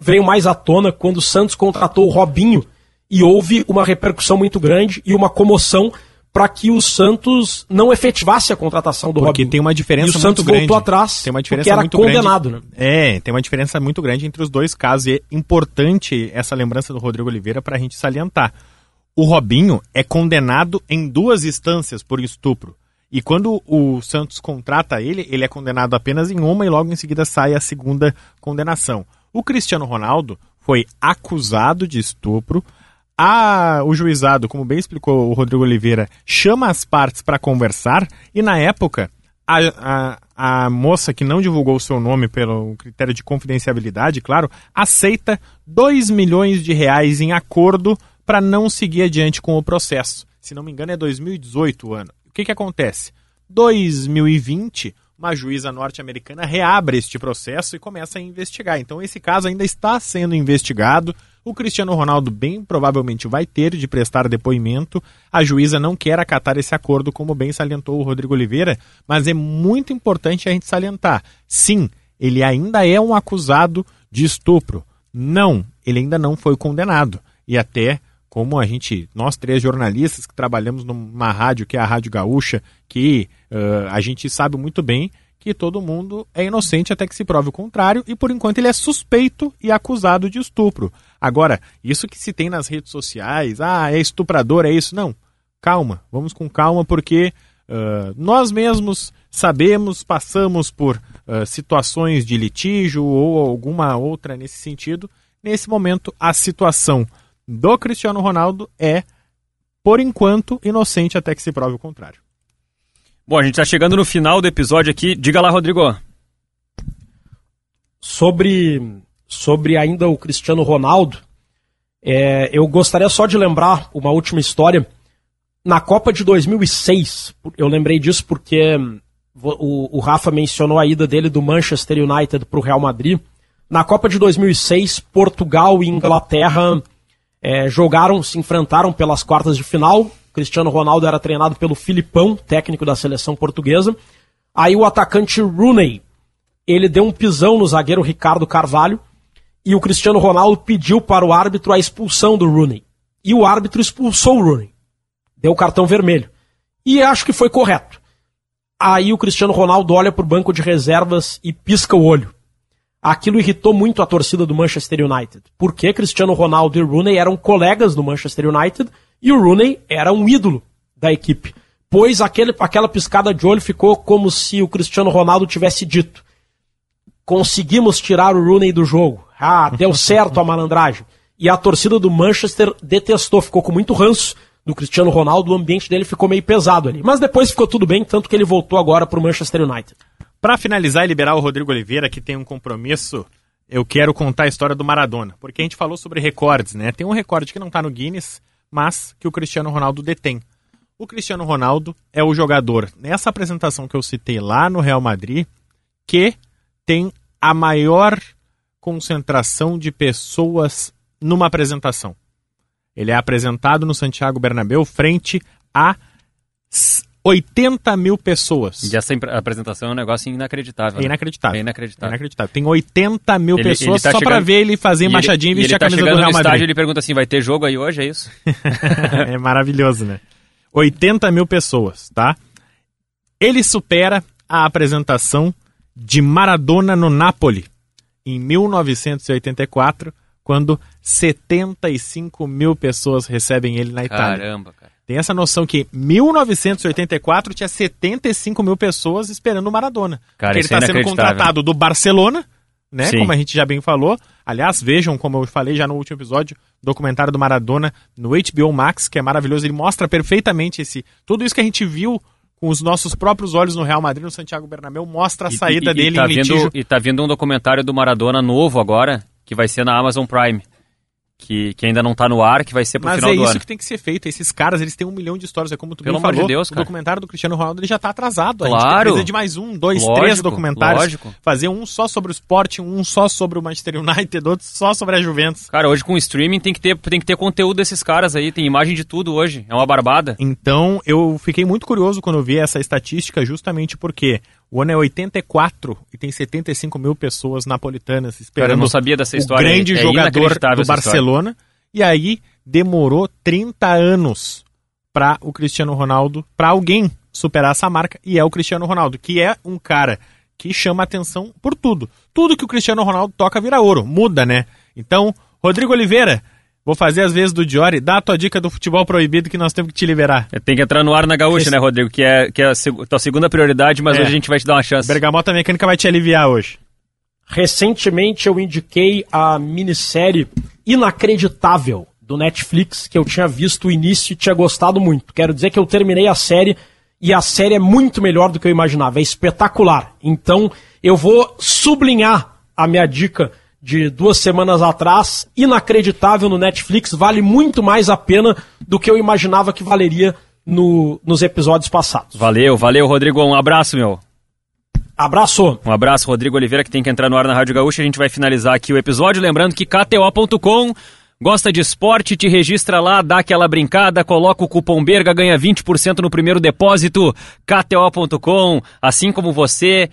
veio mais à tona quando o Santos contratou o Robinho e houve uma repercussão muito grande e uma comoção para que o Santos não efetivasse a contratação do Porque Robinho. tem uma diferença e o Santos muito grande. voltou atrás Tem uma diferença porque era muito condenado, grande. né? É, tem uma diferença muito grande entre os dois casos. E é importante essa lembrança do Rodrigo Oliveira para a gente salientar. O Robinho é condenado em duas instâncias por estupro. E quando o Santos contrata ele, ele é condenado apenas em uma e logo em seguida sai a segunda condenação. O Cristiano Ronaldo foi acusado de estupro. A, o juizado, como bem explicou o Rodrigo Oliveira, chama as partes para conversar e na época a, a, a moça que não divulgou o seu nome pelo critério de confidencialidade, claro, aceita 2 milhões de reais em acordo para não seguir adiante com o processo. Se não me engano, é 2018 o ano. O que, que acontece? 2020, uma juíza norte-americana reabre este processo e começa a investigar. Então, esse caso ainda está sendo investigado. O Cristiano Ronaldo, bem provavelmente, vai ter de prestar depoimento. A juíza não quer acatar esse acordo, como bem salientou o Rodrigo Oliveira, mas é muito importante a gente salientar. Sim, ele ainda é um acusado de estupro. Não, ele ainda não foi condenado. E até como a gente, nós três jornalistas que trabalhamos numa rádio que é a Rádio Gaúcha, que uh, a gente sabe muito bem que todo mundo é inocente até que se prove o contrário e por enquanto ele é suspeito e acusado de estupro. Agora, isso que se tem nas redes sociais, ah, é estuprador, é isso, não. Calma, vamos com calma porque uh, nós mesmos sabemos, passamos por uh, situações de litígio ou alguma outra nesse sentido. Nesse momento, a situação do Cristiano Ronaldo é, por enquanto, inocente até que se prove o contrário. Bom, a gente está chegando no final do episódio aqui. Diga lá, Rodrigo. Sobre, sobre ainda o Cristiano Ronaldo, é, eu gostaria só de lembrar uma última história. Na Copa de 2006, eu lembrei disso porque o, o Rafa mencionou a ida dele do Manchester United para o Real Madrid. Na Copa de 2006, Portugal e Inglaterra é, jogaram, se enfrentaram pelas quartas de final. Cristiano Ronaldo era treinado pelo Filipão, técnico da seleção portuguesa. Aí o atacante Rooney, ele deu um pisão no zagueiro Ricardo Carvalho e o Cristiano Ronaldo pediu para o árbitro a expulsão do Rooney. E o árbitro expulsou o Rooney. Deu o cartão vermelho. E acho que foi correto. Aí o Cristiano Ronaldo olha para o banco de reservas e pisca o olho aquilo irritou muito a torcida do Manchester United. Porque Cristiano Ronaldo e Rooney eram colegas do Manchester United e o Rooney era um ídolo da equipe. Pois aquele, aquela piscada de olho ficou como se o Cristiano Ronaldo tivesse dito: conseguimos tirar o Rooney do jogo. Ah, deu certo a malandragem. E a torcida do Manchester detestou, ficou com muito ranço do Cristiano Ronaldo, o ambiente dele ficou meio pesado ali. Mas depois ficou tudo bem, tanto que ele voltou agora para o Manchester United. Para finalizar e liberar o Rodrigo Oliveira, que tem um compromisso, eu quero contar a história do Maradona. Porque a gente falou sobre recordes, né? Tem um recorde que não está no Guinness, mas que o Cristiano Ronaldo detém. O Cristiano Ronaldo é o jogador, nessa apresentação que eu citei lá no Real Madrid, que tem a maior concentração de pessoas numa apresentação. Ele é apresentado no Santiago Bernabéu frente a 80 mil pessoas. E essa apresentação é um negócio inacreditável. É inacreditável. É inacreditável. É inacreditável. Tem 80 mil ele, pessoas ele tá só chegando... para ver ele fazer embaixadinha e, vestir a tá camisa do Real Madrid. Estádio, ele pergunta assim, vai ter jogo aí hoje, é isso? é maravilhoso, né? 80 mil pessoas, tá? Ele supera a apresentação de Maradona no Napoli em 1984, quando 75 mil pessoas recebem ele na Itália. Caramba, cara. Tem essa noção que 1984 tinha 75 mil pessoas esperando o Maradona. Cara, ele está é sendo contratado do Barcelona, né? Sim. Como a gente já bem falou. Aliás, vejam, como eu falei já no último episódio, documentário do Maradona no HBO Max, que é maravilhoso. Ele mostra perfeitamente esse tudo isso que a gente viu com os nossos próprios olhos no Real Madrid, no Santiago Bernabéu, mostra a saída e, e, dele e tá em litígio. Vendo, e tá vindo um documentário do Maradona novo agora, que vai ser na Amazon Prime que, que ainda não está no ar, que vai ser pro Mas final é do ano. isso que tem que ser feito. Esses caras, eles têm um milhão de histórias. É como tu Pelo amor de Deus, o cara. documentário do Cristiano Ronaldo ele já está atrasado. Claro. A gente precisa de mais um, dois, lógico, três documentários. Lógico. Fazer um só sobre o esporte, um só sobre o Manchester United, outro só sobre a Juventus. Cara, hoje com o streaming tem que ter, tem que ter conteúdo desses caras aí. Tem imagem de tudo hoje. É uma barbada. Então, eu fiquei muito curioso quando eu vi essa estatística, justamente porque o ano é 84 e tem 75 mil pessoas napolitanas esperando Cara, eu não sabia dessa história. o grande é jogador do Barcelona. História. E aí demorou 30 anos para o Cristiano Ronaldo, para alguém superar essa marca, e é o Cristiano Ronaldo, que é um cara que chama atenção por tudo. Tudo que o Cristiano Ronaldo toca vira ouro, muda, né? Então, Rodrigo Oliveira, vou fazer as vezes do Diori, dá a tua dica do futebol proibido que nós temos que te liberar. Tem que entrar no ar na gaúcha, Esse... né, Rodrigo? Que é, que é a seg tua segunda prioridade, mas é. hoje a gente vai te dar uma chance. Bergamota Mecânica vai te aliviar hoje. Recentemente eu indiquei a minissérie Inacreditável do Netflix, que eu tinha visto o início e tinha gostado muito. Quero dizer que eu terminei a série e a série é muito melhor do que eu imaginava, é espetacular. Então eu vou sublinhar a minha dica de duas semanas atrás, inacreditável no Netflix, vale muito mais a pena do que eu imaginava que valeria no, nos episódios passados. Valeu, valeu, Rodrigo. Um abraço, meu. Abraço. Um abraço, Rodrigo Oliveira, que tem que entrar no ar na Rádio Gaúcha. A gente vai finalizar aqui o episódio. Lembrando que KTO.com gosta de esporte, te registra lá, dá aquela brincada, coloca o cupom BERGA, ganha 20% no primeiro depósito. KTO.com, assim como você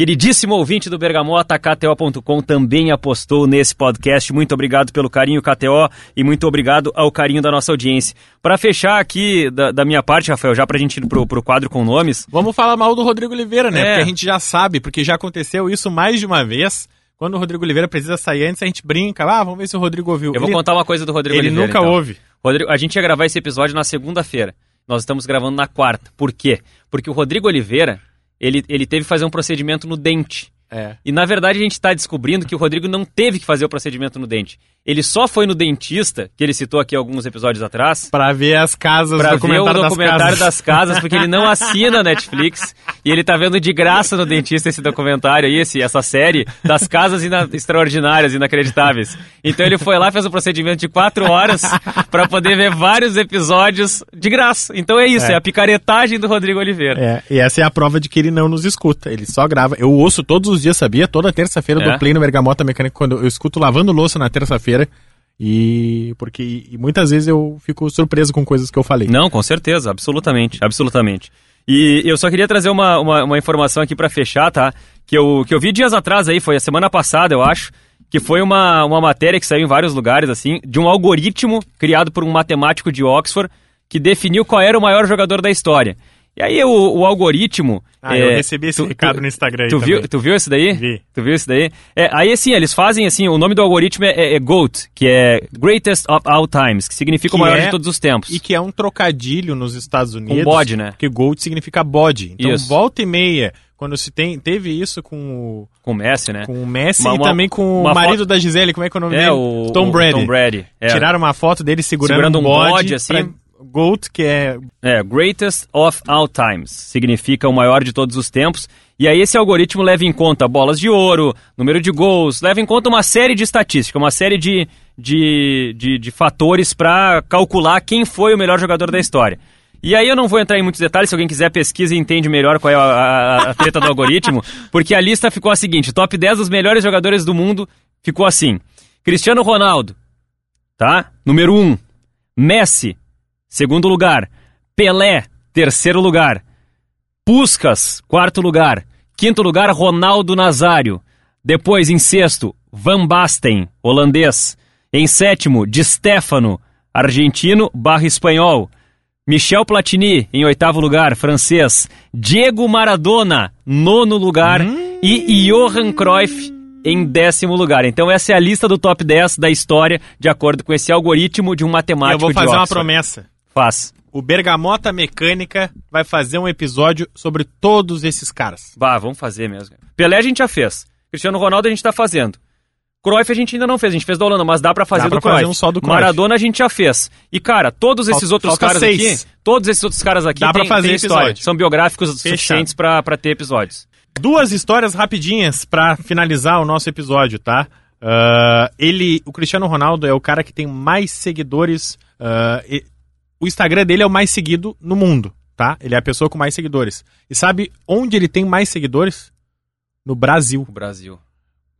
Queridíssimo ouvinte do Bergamota, KTO.com também apostou nesse podcast. Muito obrigado pelo carinho, KTO, e muito obrigado ao carinho da nossa audiência. Para fechar aqui da, da, minha parte, Rafael, já pra gente ir pro, pro quadro com nomes. Vamos falar mal do Rodrigo Oliveira, né? É. Porque a gente já sabe, porque já aconteceu isso mais de uma vez. Quando o Rodrigo Oliveira precisa sair antes, a gente brinca. Ah, vamos ver se o Rodrigo ouviu. Eu vou ele, contar uma coisa do Rodrigo ele Oliveira. nunca então. ouve. Rodrigo, a gente ia gravar esse episódio na segunda-feira. Nós estamos gravando na quarta. Por quê? Porque o Rodrigo Oliveira, ele, ele teve que fazer um procedimento no dente. É. E na verdade a gente está descobrindo que o Rodrigo não teve que fazer o procedimento no dente. Ele só foi no dentista, que ele citou aqui alguns episódios atrás, Pra ver as casas, pra ver o documentário, das, das casas, porque ele não assina a Netflix e ele tá vendo de graça no dentista esse documentário aí, esse, essa série das casas ina- extraordinárias, inacreditáveis. Então ele foi lá, fez um procedimento de quatro horas pra poder ver vários episódios de graça. Então é isso, é, É. a picaretagem do Rodrigo Oliveira. É, e essa é a prova de que ele não nos escuta. Ele só grava. Eu ouço todos os dias, sabia? Toda terça-feira É? do Play no Bergamota Mecânica, quando eu escuto lavando louça na terça-feira. E porque e muitas vezes eu fico surpreso com coisas que eu falei. Não, com certeza, absolutamente, absolutamente. E eu só queria trazer uma, uma, uma informação aqui pra fechar, tá? Que eu, que eu vi dias atrás aí, foi a semana passada, eu acho, que foi uma, uma matéria que saiu em vários lugares, assim, de um algoritmo criado por um matemático de Oxford que definiu qual era o maior jogador da história. E aí o, o algoritmo... Ah, é, eu recebi esse recado no Instagram aí Tu viu, tu viu esse daí? Vi. Tu viu esse daí? É, aí assim, eles fazem assim, o nome do algoritmo é, é, é GOAT, que é Greatest of All Times, que significa o Que maior é- de todos os tempos. E que é um trocadilho nos Estados Unidos. bode, né? Porque gold significa bode. Então, Isso. volta e meia, quando se tem. Teve isso com o, Com o Messi, né? com o Messi Uma- e uma- também com o marido foto- da Gisele, como é que é o nome É, dele? o Tom o Brady. Tom Brady. É. Tiraram uma foto dele segurando, Segurando um um bode, assim. pra- Goat, que é É, Greatest of All Times. Significa o maior de todos os tempos. E aí esse algoritmo leva em conta bolas de ouro, número de gols, leva em conta uma série de estatísticas, uma série de, de, de, de fatores para calcular quem foi o melhor jogador da história. E aí eu não vou entrar em muitos detalhes, se alguém quiser pesquisa e entende melhor qual é a, a, a treta do algoritmo, porque a lista ficou a seguinte, top 10 dos melhores jogadores do mundo ficou assim. Cristiano Ronaldo, tá? Número 1. Messi, segundo lugar. Pelé, terceiro lugar. Puskas, quarto lugar. Quinto lugar, Ronaldo Nazário. Depois, em sexto, Van Basten, holandês. Em sétimo, Di Stefano, argentino barra espanhol. Michel Platini, em oitavo lugar, francês. Diego Maradona, nono lugar. E Johan Cruyff, em décimo lugar. Então essa é a lista do top 10 da história, de acordo com esse algoritmo de um matemático eu vou de fazer uma Oxford. promessa. Faz. O Bergamota Mecânica vai fazer um episódio sobre todos esses caras. Bah, vamos fazer mesmo. Pelé a gente já fez. Cristiano Ronaldo a gente tá fazendo. Cruyff a gente ainda não fez, a gente fez da Holanda, mas dá pra fazer Dá do pra fazer Cruyff. um só do Cruyff. Maradona a gente já fez. E cara, todos esses Falta- outros falta caras seis. aqui, todos esses outros caras aqui Dá pra têm- fazer têm episódio. história. São biográficos Fechado. suficientes pra pra ter episódios. Duas histórias rapidinhas pra finalizar o nosso episódio, tá? Ah, ele, o Cristiano Ronaldo é o cara que tem mais seguidores. e- o Instagram dele é o mais seguido no mundo, tá? Ele é a pessoa com mais seguidores. E sabe onde ele tem mais seguidores? No Brasil. O Brasil.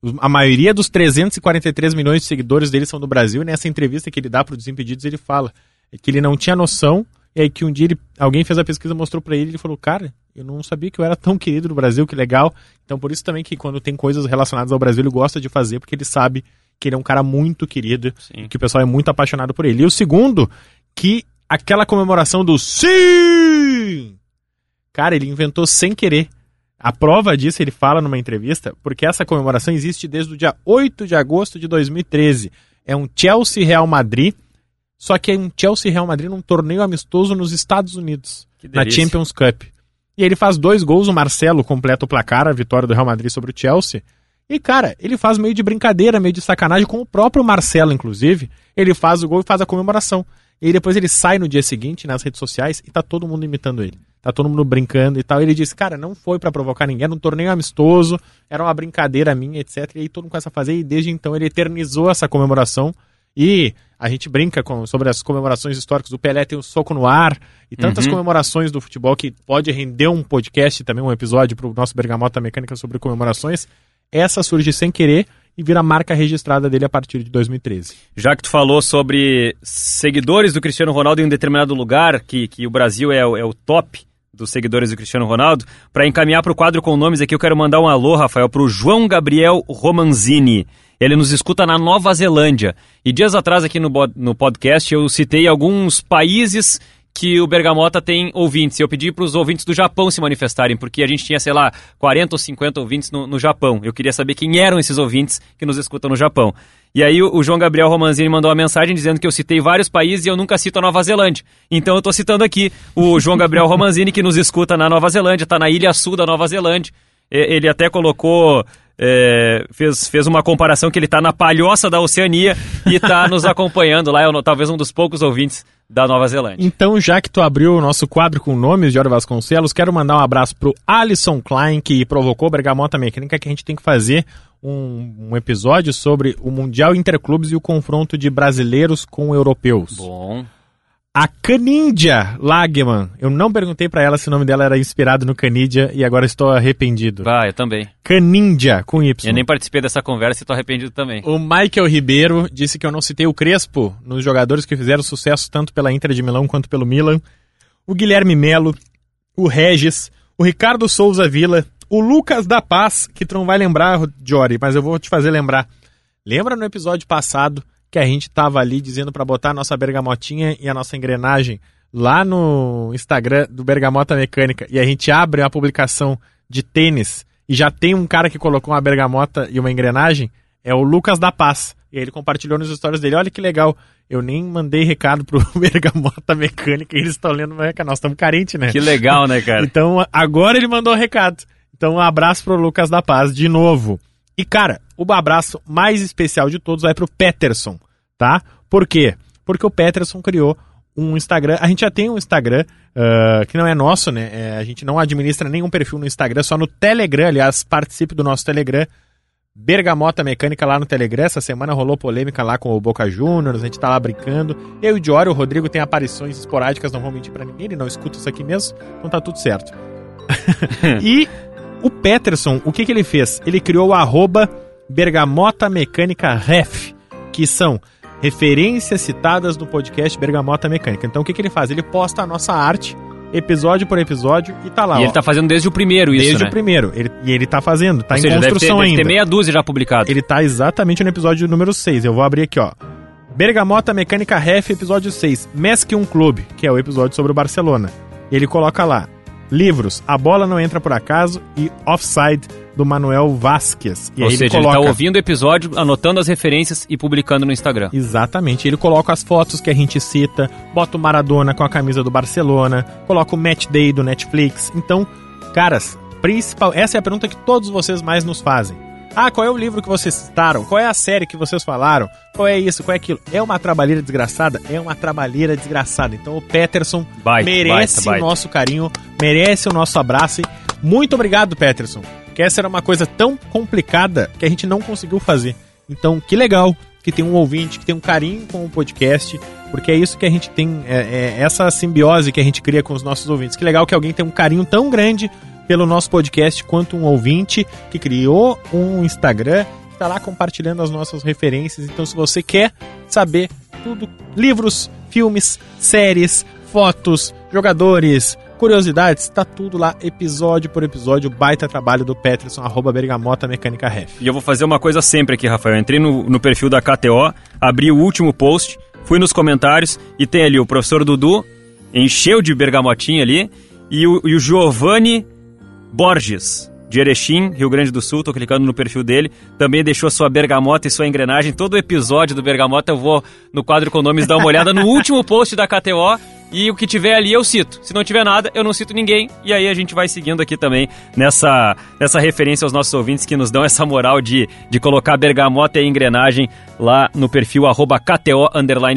Os- A maioria dos 343 milhões de seguidores dele são do Brasil. E nessa entrevista que ele dá para Desimpedidos, ele fala que ele não tinha noção. E aí que um dia ele- alguém fez a pesquisa, mostrou para ele, e ele falou, cara, eu não sabia que eu era tão querido no Brasil, que legal. Então por isso também que quando tem coisas relacionadas ao Brasil, ele gosta de fazer, porque ele sabe que ele é um cara muito querido, Sim. que o pessoal é muito apaixonado por ele. E o segundo, que aquela comemoração do sim! Cara, ele inventou sem querer. A prova disso ele fala numa entrevista, porque essa comemoração existe desde o dia 8 de agosto de 2013. É um Chelsea Real Madrid, só que é um Chelsea Real Madrid num torneio amistoso nos Estados Unidos, na. Champions Cup. E ele faz dois gols, o Marcelo completa o placar, a vitória do Real Madrid sobre o Chelsea. E, cara, ele faz meio de brincadeira, meio de sacanagem com o próprio Marcelo, inclusive. Ele faz o gol e faz a comemoração. E aí depois ele sai no dia seguinte nas redes sociais e tá todo mundo imitando ele. Tá todo mundo brincando e tal. E ele diz, cara, não foi pra provocar ninguém, era um torneio amistoso, era uma brincadeira minha, etc. E aí todo mundo começa a fazer e desde então ele eternizou essa comemoração. E a gente brinca com- sobre as comemorações históricas. O Pelé tem o soco no ar e tantas Uhum. comemorações do futebol que pode render um podcast também, um episódio pro nosso Bergamota Mecânica sobre comemorações. Essa surge sem querer e vira marca registrada dele a partir de 2013. Já que tu falou sobre seguidores do Cristiano Ronaldo em um determinado lugar, que, que o Brasil é, o- é o top dos seguidores do Cristiano Ronaldo. Para encaminhar para o quadro com nomes aqui, eu quero mandar um alô, Rafael, para o João Gabriel Romanzini. Ele nos escuta na Nova Zelândia. E dias atrás, aqui no, no podcast, eu citei alguns países que o Bergamota tem ouvintes. Eu pedi para os ouvintes do Japão se manifestarem, porque a gente tinha, sei lá, 40 ou 50 ouvintes no, no Japão. Eu queria saber quem eram esses ouvintes que nos escutam no Japão. E aí o, o João Gabriel Romanzini mandou uma mensagem dizendo que eu citei vários países e eu nunca cito a Nova Zelândia. Então eu estou citando aqui o João Gabriel Romanzini, que nos escuta na Nova Zelândia, está na Ilha Sul da Nova Zelândia. Ele até colocou é, fez, fez uma comparação que ele está na palhoça da Oceania e está nos acompanhando lá, é talvez um dos poucos ouvintes da Nova Zelândia. Então, já que tu abriu o nosso quadro com nomes de Jorge Vasconcelos, quero mandar um abraço pro Alisson Klein, que provocou Bergamota Mecânica, que a gente tem que fazer um, um, episódio sobre o Mundial Interclubes e o confronto de brasileiros com europeus. Bom. A Canidia Lagman. Eu não perguntei para ela se o nome dela era inspirado no Canidia e agora estou arrependido. Ah, eu também. Canidia, com Y. Eu nem participei dessa conversa e estou arrependido também. O Michael Ribeiro disse que eu não citei o Crespo nos jogadores que fizeram sucesso tanto pela Inter de Milão quanto pelo Milan. O Guilherme Melo, o Regis, o Ricardo Souza Vila, o Lucas da Paz, que tu não vai lembrar, Jory, mas eu vou te fazer lembrar. Lembra no episódio passado que a gente estava ali dizendo para botar a nossa bergamotinha e a nossa engrenagem lá no Instagram do Bergamota Mecânica e a gente abre a publicação de tênis e já tem um cara que colocou uma bergamota e uma engrenagem? É o Lucas da Paz. E ele compartilhou nos stories dele. Olha que legal. Eu nem mandei recado pro Bergamota Mecânica e eles estão lendo meu recado. Nós estamos carentes, né? Que legal, né, cara? então, agora ele mandou o recado. Então, um abraço pro Lucas da Paz de novo. E, cara, o abraço mais especial de todos vai pro Peterson, tá? Por quê? Porque o Peterson criou um Instagram. A gente já tem um Instagram uh, que não é nosso, né? É, a gente não administra nenhum perfil no Instagram, só no Telegram. Aliás, participe do nosso Telegram. Bergamota Mecânica lá no Telegram. Essa semana rolou polêmica lá com o Boca Juniors, a gente tá lá brincando. Eu e o Diório, o Rodrigo tem aparições esporádicas, não vou mentir pra ninguém, ele não escuta isso aqui mesmo, então tá tudo certo. e o Peterson, o que, que ele fez? Ele criou o arroba Bergamota Mecânica Ref, que são referências citadas no podcast Bergamota Mecânica. Então o que, que ele faz? Ele posta a nossa arte, episódio por episódio, e tá lá. E ó. ele tá fazendo desde o primeiro isso, Desde né? o primeiro. Ele, e ele tá fazendo, tá Ou em seja, construção deve ter, ainda. Deve ter meia dúzia já publicado. Ele tá exatamente no episódio número 6. Eu vou abrir aqui, ó. Bergamota Mecânica Ref, episódio 6. Mesque um Clube, que é o episódio sobre o Barcelona. Ele coloca lá. Livros, A Bola Não Entra Por Acaso e Offside, do Manuel Vasquez. E Ou aí seja, ele coloca... ele tá ouvindo o episódio, anotando as referências e publicando no Instagram. Exatamente. Ele coloca as fotos que a gente cita, bota o Maradona com a camisa do Barcelona, coloca o Match Day do Netflix. Então, caras, principal, essa é a pergunta que todos vocês mais nos fazem. Ah, qual é o livro que vocês citaram? Qual é a série que vocês falaram? Qual é isso? Qual é aquilo? É uma trabalheira desgraçada? É uma trabalheira desgraçada. Então o Peterson Baita, merece baita, baita. o nosso carinho, merece o nosso abraço. Muito obrigado, Peterson. Porque essa era uma coisa tão complicada que a gente não conseguiu fazer. Então, que legal que tem um ouvinte que tem um carinho com o podcast, porque é isso que a gente tem, é, é essa simbiose que a gente cria com os nossos ouvintes. Que legal que alguém tem um carinho tão grande pelo nosso podcast quanto um ouvinte que criou um Instagram, está lá compartilhando as nossas referências. Então, se você quer saber tudo, livros, filmes, séries, fotos, jogadores, curiosidades, tá tudo lá, episódio por episódio, baita trabalho do Peterson, arroba Bergamota Mecânica Ref. E eu vou fazer uma coisa sempre aqui, Rafael. Entrei no, no perfil da KTO, abri o último post, fui nos comentários e tem ali o professor Dudu, encheu de bergamotinha ali, e o, e o Giovanni Borges, de Erechim, Rio Grande do Sul, tô clicando no perfil dele, também deixou sua bergamota e sua engrenagem. Todo episódio do Bergamota eu vou no quadro com nomes dar uma olhada no último post da KTO e o que tiver ali eu cito. Se não tiver nada, eu não cito ninguém. E aí a gente vai seguindo aqui também nessa, nessa referência aos nossos ouvintes que nos dão essa moral de, de colocar bergamota e engrenagem lá no perfil KTO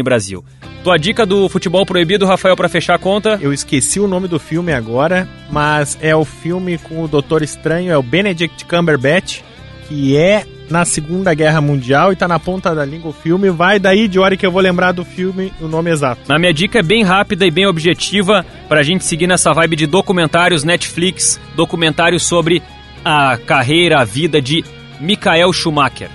Brasil. Tua dica do futebol proibido, Rafael, para fechar a conta. Eu esqueci o nome do filme agora, mas é o filme com o Doutor Estranho, é o Benedict Cumberbatch, que é na Segunda Guerra Mundial e tá na ponta da língua o filme. Vai daí de hora que eu vou lembrar do filme o nome exato. Na minha dica é bem rápida e bem objetiva pra gente seguir nessa vibe de documentários Netflix, documentários sobre a carreira, a vida de Michael Schumacher.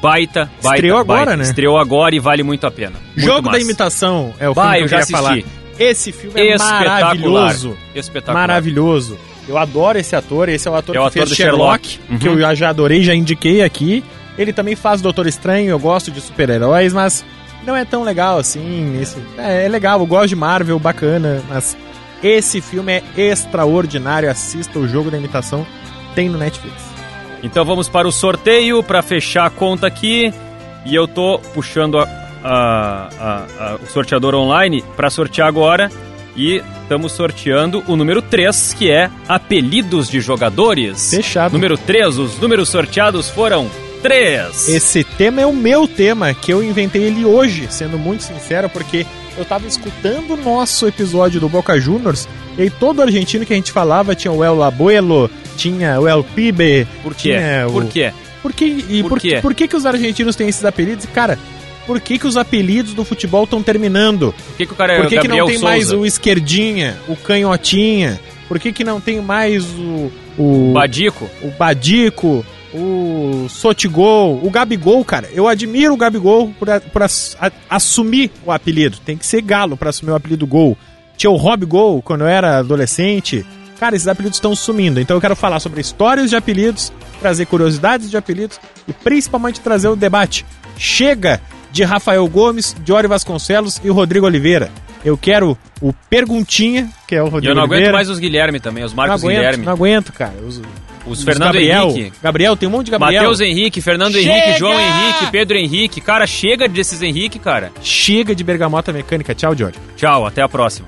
Baita, baita, Estreou agora, baita. né? Estreou agora e vale muito a pena. Muito Jogo da massa. imitação é o Bah, filme que eu eu já queria falar. assisti. Esse filme é Espetacular. maravilhoso. Espetacular. Maravilhoso. Eu adoro esse ator, esse é o ator É o que ator fez do Sherlock, Sherlock. Uhum. que eu já, adorei, já indiquei aqui. Ele também faz Doutor Estranho, eu gosto de super-heróis, mas não é tão legal assim. Esse, é, é legal, eu gosto de Marvel, bacana, mas esse filme é extraordinário. Assista o jogo da imitação, tem no Netflix. Então vamos para o sorteio para fechar a conta aqui. E eu tô puxando a- a- a- o sorteador online para sortear agora. E estamos sorteando o número 3, que é apelidos de jogadores. Fechado. Número 3, os números sorteados foram 3. Esse tema é o meu tema, que eu inventei ele hoje, sendo muito sincero, porque eu tava escutando o nosso episódio do Boca Juniors, e aí todo argentino que a gente falava tinha o El Abuelo, tinha o El Pibe, Por quê? tinha o... Por quê? Por que, e Por por, quê? por que, que os argentinos têm esses apelidos? Cara, por que, que os apelidos do futebol estão terminando? Por que, que o cara é Por que, que não tem Souza? mais o esquerdinha, o canhotinha? Por que, que não tem mais o. o Badico? o Badico, o Sotigol, o Gabigol, cara. Eu admiro o Gabigol por, a- por ass- a- assumir o apelido. Tem que ser galo pra assumir o apelido Gol. Tinha o Rob Gol quando eu era adolescente. Cara, esses apelidos estão sumindo. Então eu quero falar sobre histórias de apelidos, trazer curiosidades de apelidos e principalmente trazer o debate. Chega de Rafael Gomes, Diori Vasconcelos e o Rodrigo Oliveira. Eu quero o Perguntinha, que é o E Rodrigo eu não aguento Oliveira. mais os Guilherme também, os não Marcos aguento, Guilherme. não aguento, cara. Os, Os os Fernando Gabriel, Henrique. Gabriel, tem um monte de Gabriel. Matheus Henrique, Fernando Chega! Henrique, João Henrique, Pedro Henrique. Cara, chega desses Henrique, cara. Chega de bergamota mecânica. Tchau, Johnny. Tchau, até a próxima.